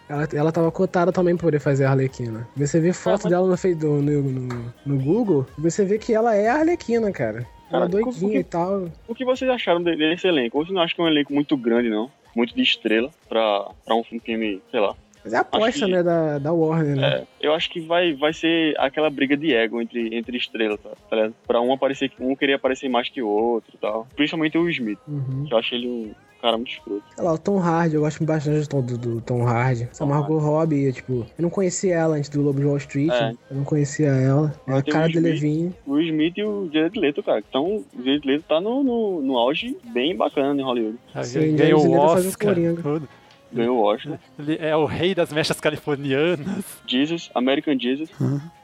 Ela, ela tava cotada também pra poder fazer a Arlequina. Você vê foto dela no, Face- no, no, no- no Google, você vê que ela é a Arlequina, cara. Ela é Cara, doidinha e tal. O que vocês acharam de- desse elenco? Vocês não acham que é um elenco muito grande, não? Muito de estrela pra, pra um filme, sei lá. Mas é a aposta, que- né, da, da Warner, né? É, eu acho que vai, vai ser aquela briga de ego entre, entre estrelas, tá, tá ligado? Pra um aparecer, um querer aparecer mais que o outro e tal. Principalmente o Smith, Uhum. que eu acho ele um cara muito escroto. Sei lá, o Tom Hardy, eu gosto bastante do, do, do Tom Hardy. Essa Margot Robbie, tipo, eu não conhecia ela antes do Lobo de Wall Street. É. Eu não conhecia ela. É a cara o de Smith. Levine. O Smith e o Jared Leto, cara. Então, o Jared Leto tá no, no, no auge bem bacana em Hollywood. Sim, Ganhou o Oscar. Ganhou o Oscar. Ele é o rei das mechas californianas. Jesus, American Jesus.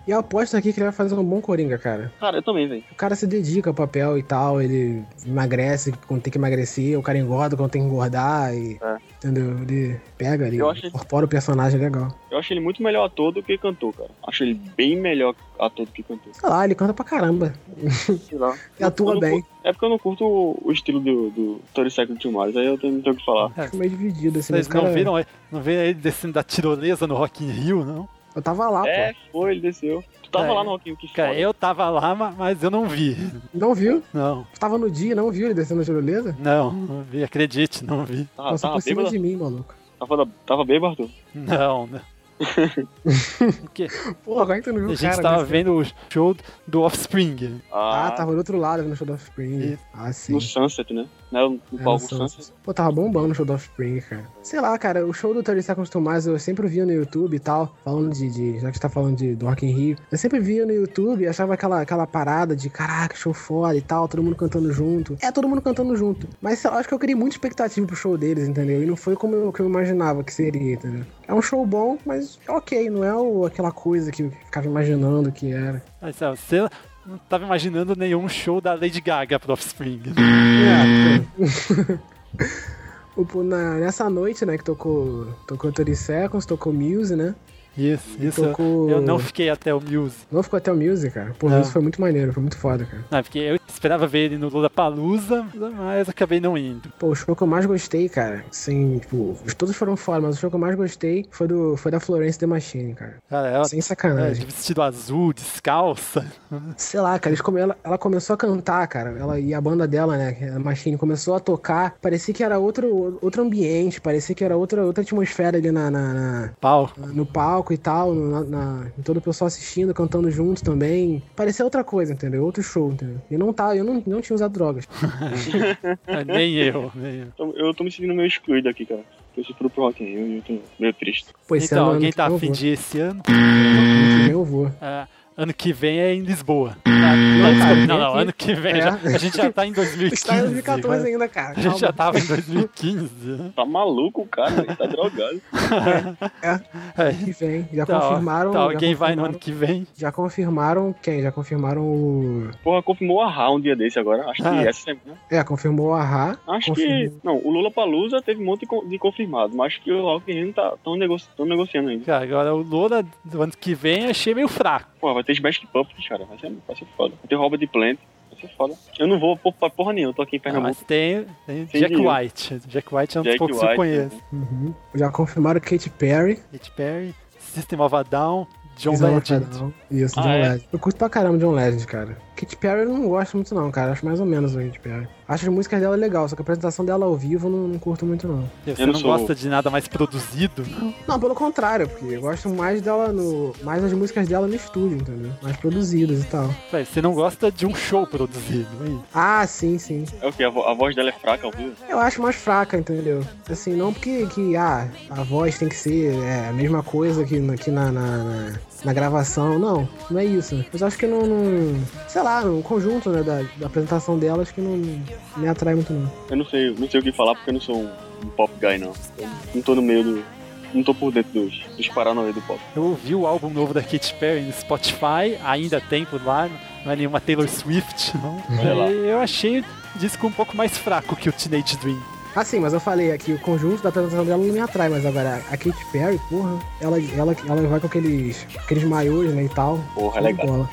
E eu aposto aqui que ele vai fazer um bom Coringa, cara. Cara, eu também, velho. O cara se dedica ao papel e tal, ele emagrece quando tem que emagrecer, o cara engorda quando tem que engordar e. Entendeu? Ele pega ali, Eu acho- incorpora o personagem legal. Eu acho ele muito melhor ator do que cantor, cara. Acho ele bem melhor ator do que cantor. Sei lá, ele canta pra caramba. Sei lá. E atua Eu não bem. curto- É porque eu não curto o, estilo do, do 30 Seconds to Mars, aí eu não tenho o que falar. Fico meio dividido, assim, Vocês o cara... não viram, não viram ele descendo da tirolesa no Rock in Rio, não? Eu tava lá, É, pô. foi, ele desceu. Tu tava É. lá no Rock in Rio, que Cara, foda. eu tava lá, ma- mas eu não vi. Não viu? Não, Tu tava no dia, não viu ele descendo a tirolesa? não, não vi, acredite, não vi. Tava, Passou tava por cima bêbado? de mim, maluco. Tava, tava bêbado, Arthur? Não, não. Porque Pô, agora tu não viu a o gente cara. tava desse- vendo o show do Offspring. Ah, tava do outro lado no show do Offspring. Ah, sim. No Sunset, né? Não, no É, palco Sunset. Sunset. Pô, tava bombando o show do Offspring, cara. Sei lá, cara, o show do 30 Seconds to Mars eu sempre via no YouTube e tal, falando de, de- já que você tá falando de, do Rock in Rio. Eu sempre via no YouTube e achava aquela, aquela parada de caraca, show foda e tal, todo mundo cantando junto. É, todo mundo cantando junto. Mas sei lá, acho que eu criei muita expectativa pro show deles, entendeu? E não foi como eu, que eu imaginava que seria, entendeu? É um show bom, mas é ok, não é o- aquela coisa que eu ficava imaginando que era. Mas, você não tava imaginando nenhum show da Lady Gaga pro Offspring. É, na- nessa noite, né, que tocou, tocou 30 Seconds, tocou Muse, né? Isso, isso. tocou- Eu não fiquei até o Muse. Não ficou até o Muse, cara. Pô, isso foi muito maneiro, foi muito foda, cara. Não, porque eu esperava ver ele no Lollapalooza, mas acabei não indo. Pô, o show que eu mais gostei, cara, assim, tipo, os- todos foram fora, mas o show que eu mais gostei foi, do, foi da Florence The Machine, cara. Cara, ela, Sem é, sacanagem. de vestido azul, descalça. Sei lá, cara, eles come... ela, ela começou a cantar, cara. Ela e a banda dela, né, que é a Machine, começou a tocar. Parecia que era outro, outro ambiente, parecia que era outra, outra atmosfera ali na, na- na- Pau. no palco e tal, na, na- em todo o pessoal assistindo, cantando junto também. Parecia outra coisa, entendeu? Outro show, entendeu? E não tá, eu não, não tinha usado drogas. nem eu, nem eu. Então, Eu tô me sentindo meio excluído aqui, cara. Eu fui pro Rock in Rio e eu tô meio triste. Esse então, ano, alguém tá afim de esse ano? Eu vou. É, ano que vem é em Lisboa. Não, não, cara, desculpa, vem não, não, ano que vem. É. já- a gente já tá em 2015. Está em 2014 vai. ainda, cara. A gente já tava em 2015. Tá maluco, cara? Ele tá drogado. É, ano que vem. Já Tá, confirmaram. tá, já alguém vai no ano que vem. Já confirmaram quem? Já confirmaram o. Porra, confirmou a Ra um dia desse agora. Acho que Ah. essa semana. É, confirmou a Ra. Acho confirmou... que. Não, o Lula Palusa teve um monte de co- de confirmado, mas acho que o Rock in Rio tá tão, negoci... tão negociando ainda. Cara, agora o Lola do ano que vem achei meio fraco. Pô, vai ter Smash Puppets, cara. Vai ser, vai ser foda. Vai ter Robert Plant. Vai ser foda. Eu não vou pôr pra porra nenhuma, eu tô aqui em Ah, Pernambuco. mas tem, tem Jack dinheiro. White. Jack White é um dos poucos que eu conheço. Uhum. Já confirmaram Katy Perry. Katy Perry, System of a Down, John Legend. Isso, Ah, John é? Legend. Eu curto pra caramba John Legend, cara. Katy Perry eu não gosto muito não, cara. Acho mais ou menos a Katy Perry. Acho as músicas dela legal, só que a apresentação dela ao vivo eu não, não curto muito não. Você Eu não, não sou- gosta de nada mais produzido? Não. Pelo contrário, porque eu gosto mais dela no. mais das músicas dela no estúdio, entendeu? Mais produzidas e tal. Véi, Você não gosta de um show produzido, é isso? Ah, sim, sim. É o que? A, vo- a voz dela é fraca ao vivo? Eu acho mais fraca, entendeu? Assim, não porque que, ah, a voz tem que ser é, a mesma coisa que, na- que na, na, na, na gravação. Não, não é isso. Mas acho que não. não- sei lá, no conjunto né, da, da apresentação dela, acho que não me atrai muito, não. Eu não sei, não sei o que falar porque eu não sou um, um pop guy, não. Eu não tô no meio do. Não tô por dentro dos, dos paranauê do pop. Eu ouvi o álbum novo da Katy Perry no Spotify, ainda tem por lá, não é nenhuma Taylor Swift, não. E eu achei o disco um pouco mais fraco que o Teenage Dream. Ah, sim, mas eu falei aqui, o conjunto da apresentação dela não me atrai, mas agora a Katy Perry, porra, ela, ela, ela vai com aqueles, aqueles maiôs, né, e tal. Porra, legal. bola.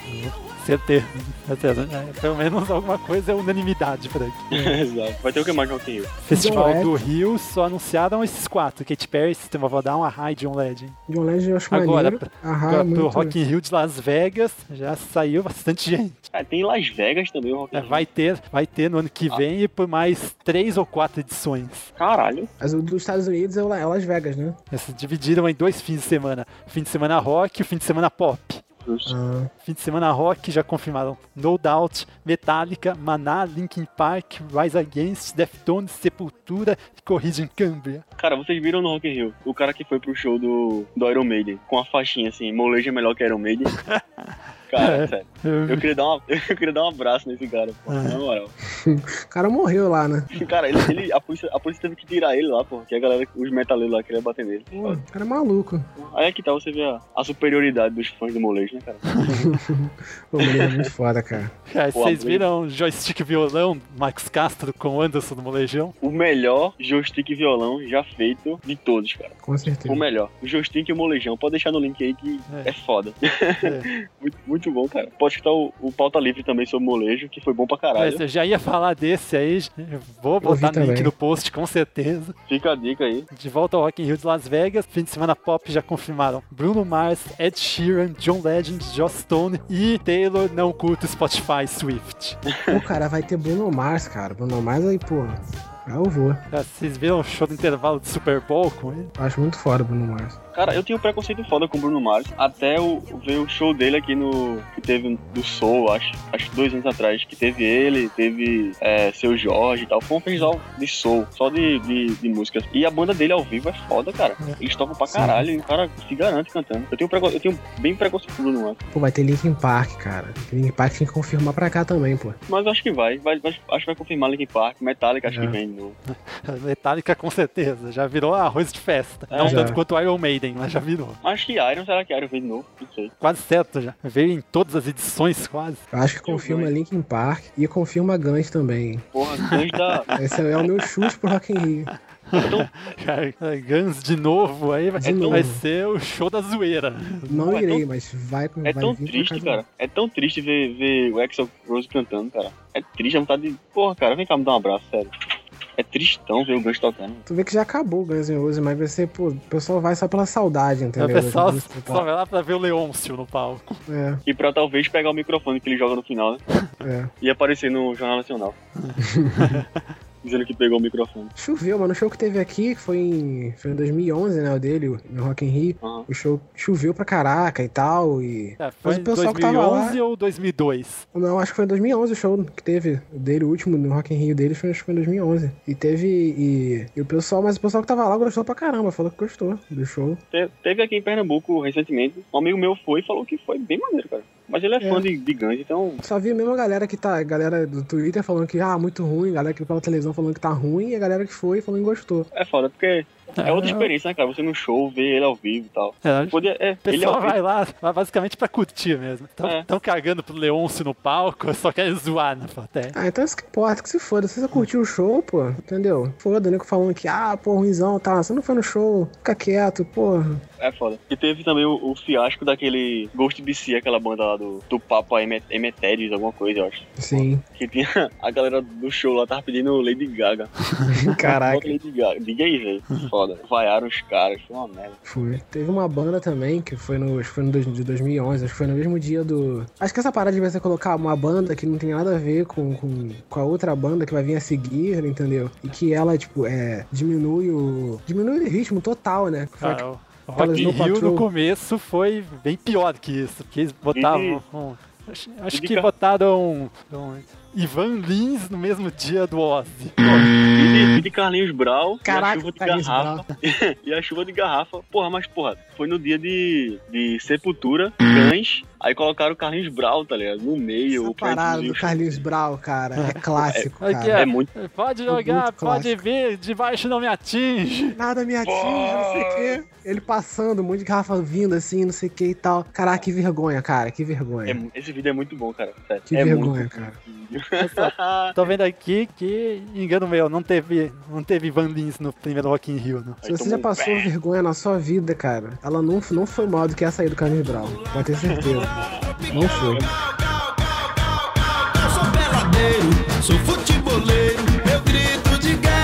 Certeza, certeza. É, pelo menos alguma coisa é unanimidade por aqui. Exato. Vai ter o que mais no Rio? Festival John do Rio só anunciaram esses quatro: Katy Perry, System of a High John Legend. John Legend eu acho Agora, maneiro. pra- agora pro muito- Rock in Rio de Las Vegas já saiu bastante gente. Ah, tem Las Vegas também o Rock in É, Rio. vai ter, vai ter no ano que vem e por mais três ou quatro edições. Caralho. Mas o dos Estados Unidos é é Las Vegas, né? Eles dividiram em dois fins de semana: fim de semana rock e o fim de semana pop. Ah, Fim de semana rock já confirmaram No Doubt, Metallica, Maná, Linkin Park, Rise Against, Deftones, Sepultura e Corrida em Cambria. Cara, vocês viram no Rock in Rio o cara que foi pro show do, do Iron Maiden com a faixinha assim, molejo é melhor que Iron Maiden? Cara, É. sério. Eu queria, dar uma, eu queria dar um abraço nesse cara, pô, É. na moral. o cara morreu lá, né? Cara, ele, ele- a, polícia, a polícia teve que tirar ele lá, pô, que a galera, os metaleiros lá queriam bater nele. Pô, o cara é maluco. Aí é que tal você ver a, a superioridade dos fãs do molejo, né, cara? Mas ele é muito foda, cara. Cara, Pô, vocês viram o joystick violão, Max Castro com o Anderson do Molejão? O melhor joystick violão já feito de todos, cara. Com certeza. O melhor. O joystick e o molejão. Pode deixar no link aí que é, foda. muito, muito bom, cara. Pode escutar o, o pauta livre também sobre molejo, que foi bom pra caralho. Mas eu já ia falar desse aí, vou botar no link também. no post com certeza. Fica a dica aí. De volta ao Rock in Rio de Las Vegas, fim de semana pop já confirmaram Bruno Mars, Ed Sheeran, John Legend, Joss Stone e Taylor não curta Spotify Swift. Pô, cara, vai ter Bruno Mars, cara. Bruno Mars aí, pô. Eu vou. Cara, Vocês viram o show do intervalo de Super Bowl com ele? Acho muito foda o Bruno Mars. Cara, eu tinha um preconceito foda com o Bruno Mars. Até o, ver o show dele aqui no. Que teve do Soul, acho. Acho que dois anos atrás. Que teve ele, teve é, seu Jorge e tal. Foi um festival de Soul, só de, de, de músicas. E a banda dele ao vivo é foda, cara. Eles tocam pra Sim. caralho e o cara se garante cantando. Eu tenho, preco- eu tenho bem preconceito com o Bruno Mars. Pô, vai ter Linkin Park, cara. Linkin Park tem que confirmar pra cá também, pô. Mas acho que vai. vai, vai- acho que vai confirmar Linkin Park. Metallica acho É. que vem de novo. Metallica com certeza, já virou arroz de festa. É, não já. tanto quanto o Iron Maiden, mas já virou. Acho que Iron, será que Iron vem de novo? Não sei. Quase certo já. Veio em todas as edições quase. Eu acho que confirma Linkin Park e confirma Guns também. Porra, Guns da. Esse é o meu chute pro Rock in Rio. Cara, Guns de novo, aí vai, De novo. vai ser o show da zoeira. Não Pô, é irei, tão- mas vai, É vai tão triste, cara. É tão triste ver, ver o Axel Rose cantando, cara. É triste, a vontade de. Porra, cara, vem cá me dar um abraço, sério. É tristão ver o Guns tocando. Tu vê que já acabou o Guns N' Roses, mas vai ser, pô, o pessoal vai só pela saudade, O entendeu? pessoal músicas e só vai lá pra ver o Leôncio no palco. É, E pra talvez pegar o microfone que ele joga no final, né? é. E aparecer no Jornal Nacional. Dizendo que pegou o microfone. Choveu, mano. O show que teve aqui, que foi em, foi em 2011, né? O dele, no Rock in Rio. O show choveu pra caraca e tal. E... É, foi Mas o pessoal que tava lá. 2011 ou 2002? Não, acho que foi em 2011 o show que teve. O dele, o último no Rock in Rio dele, foi, acho que foi em 2011. E teve. E, e o pessoal, mas o pessoal que tava lá gostou pra caramba. Falou que gostou do show. Te- Teve aqui em Pernambuco recentemente. Um amigo meu foi e falou que foi bem maneiro, cara. Mas ele é, É. fã de, de Guns, então. Só vi mesmo a galera que tá. Galera do Twitter falando que, ah, muito ruim. Galera que pela televisão falando que tá ruim. E a galera que foi falando que gostou. É foda, porque é outra experiência, né, cara? Você no show, ver ele ao vivo e tal. É, Podia, é, ele pessoal vai lá, vai basicamente pra curtir mesmo. Tão, É. tão cagando pro Leôncio no palco, só querem zoar na plateia. Ah, então isso que importa, que se foda. Se você curtiu o show, pô, entendeu? Foda, nego falando que, ah, pô, ruimzão, tá. Você não foi no show, fica quieto, porra. É foda. E teve também o, o fiasco daquele Ghost BC, aquela banda lá do, do Papa Eme- Emeteries, alguma coisa, eu acho. Sim. Que tinha a galera do show lá, tava pedindo Lady Gaga. Caraca. Lady Gaga. Diga aí, velho. Foda. Vaiaram os caras, foi uma merda. Foi. Teve uma banda também, que foi no, acho que foi no dois- de 2011, acho que foi no mesmo dia do... Acho que essa parada de você colocar uma banda que não tem nada a ver com, com, com a outra banda que vai vir a seguir, entendeu? E que ela, tipo, é, diminui o... Diminui o ritmo total, né? O Rock in Rio Patrol. no começo foi bem pior que isso, porque eles botavam. Um- acho acho que botaram um, Ivan Lins no mesmo dia do Ozzy. De, e de Carlinhos Brau, Caraca, e a chuva de Carlinhos garrafa. e a chuva de garrafa. Porra, mas porra, foi no dia de, de Sepultura, Cães. Aí colocaram o Carlinhos Brau, tá ligado? No meio. Essa o parada do Carlinhos Brau, cara, é clássico, Aqui, cara. ó, É muito- Pode É jogar, muito pode vir, de baixo não me atinge. Nada me atinge, não sei o quê. Ele passando, um monte de garrafa vindo assim, não sei o que e tal. Caraca, que vergonha, cara, que vergonha. É esse vídeo é muito bom, cara. Sério. Que é vergonha, muito cara. Tô vendo aqui que, engano meu, não teve, não teve Ivan Lins no primeiro Rock in Rio, não. Se você já passou vergonha na sua vida, cara, ela não, não foi mal do que a sair do Carlinhos Brown. Pode ter certeza. não foi. Sou futeboleiro, grito de guerra.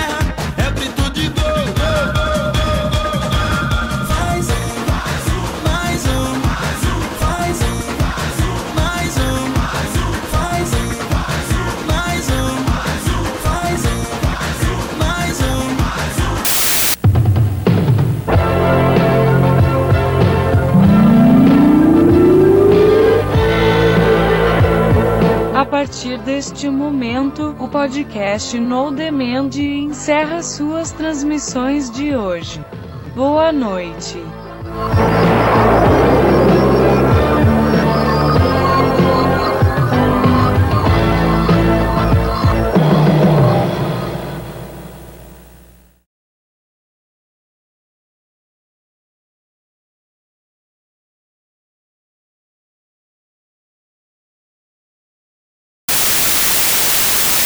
partir deste momento, o podcast No Demand encerra suas transmissões de hoje. Boa noite.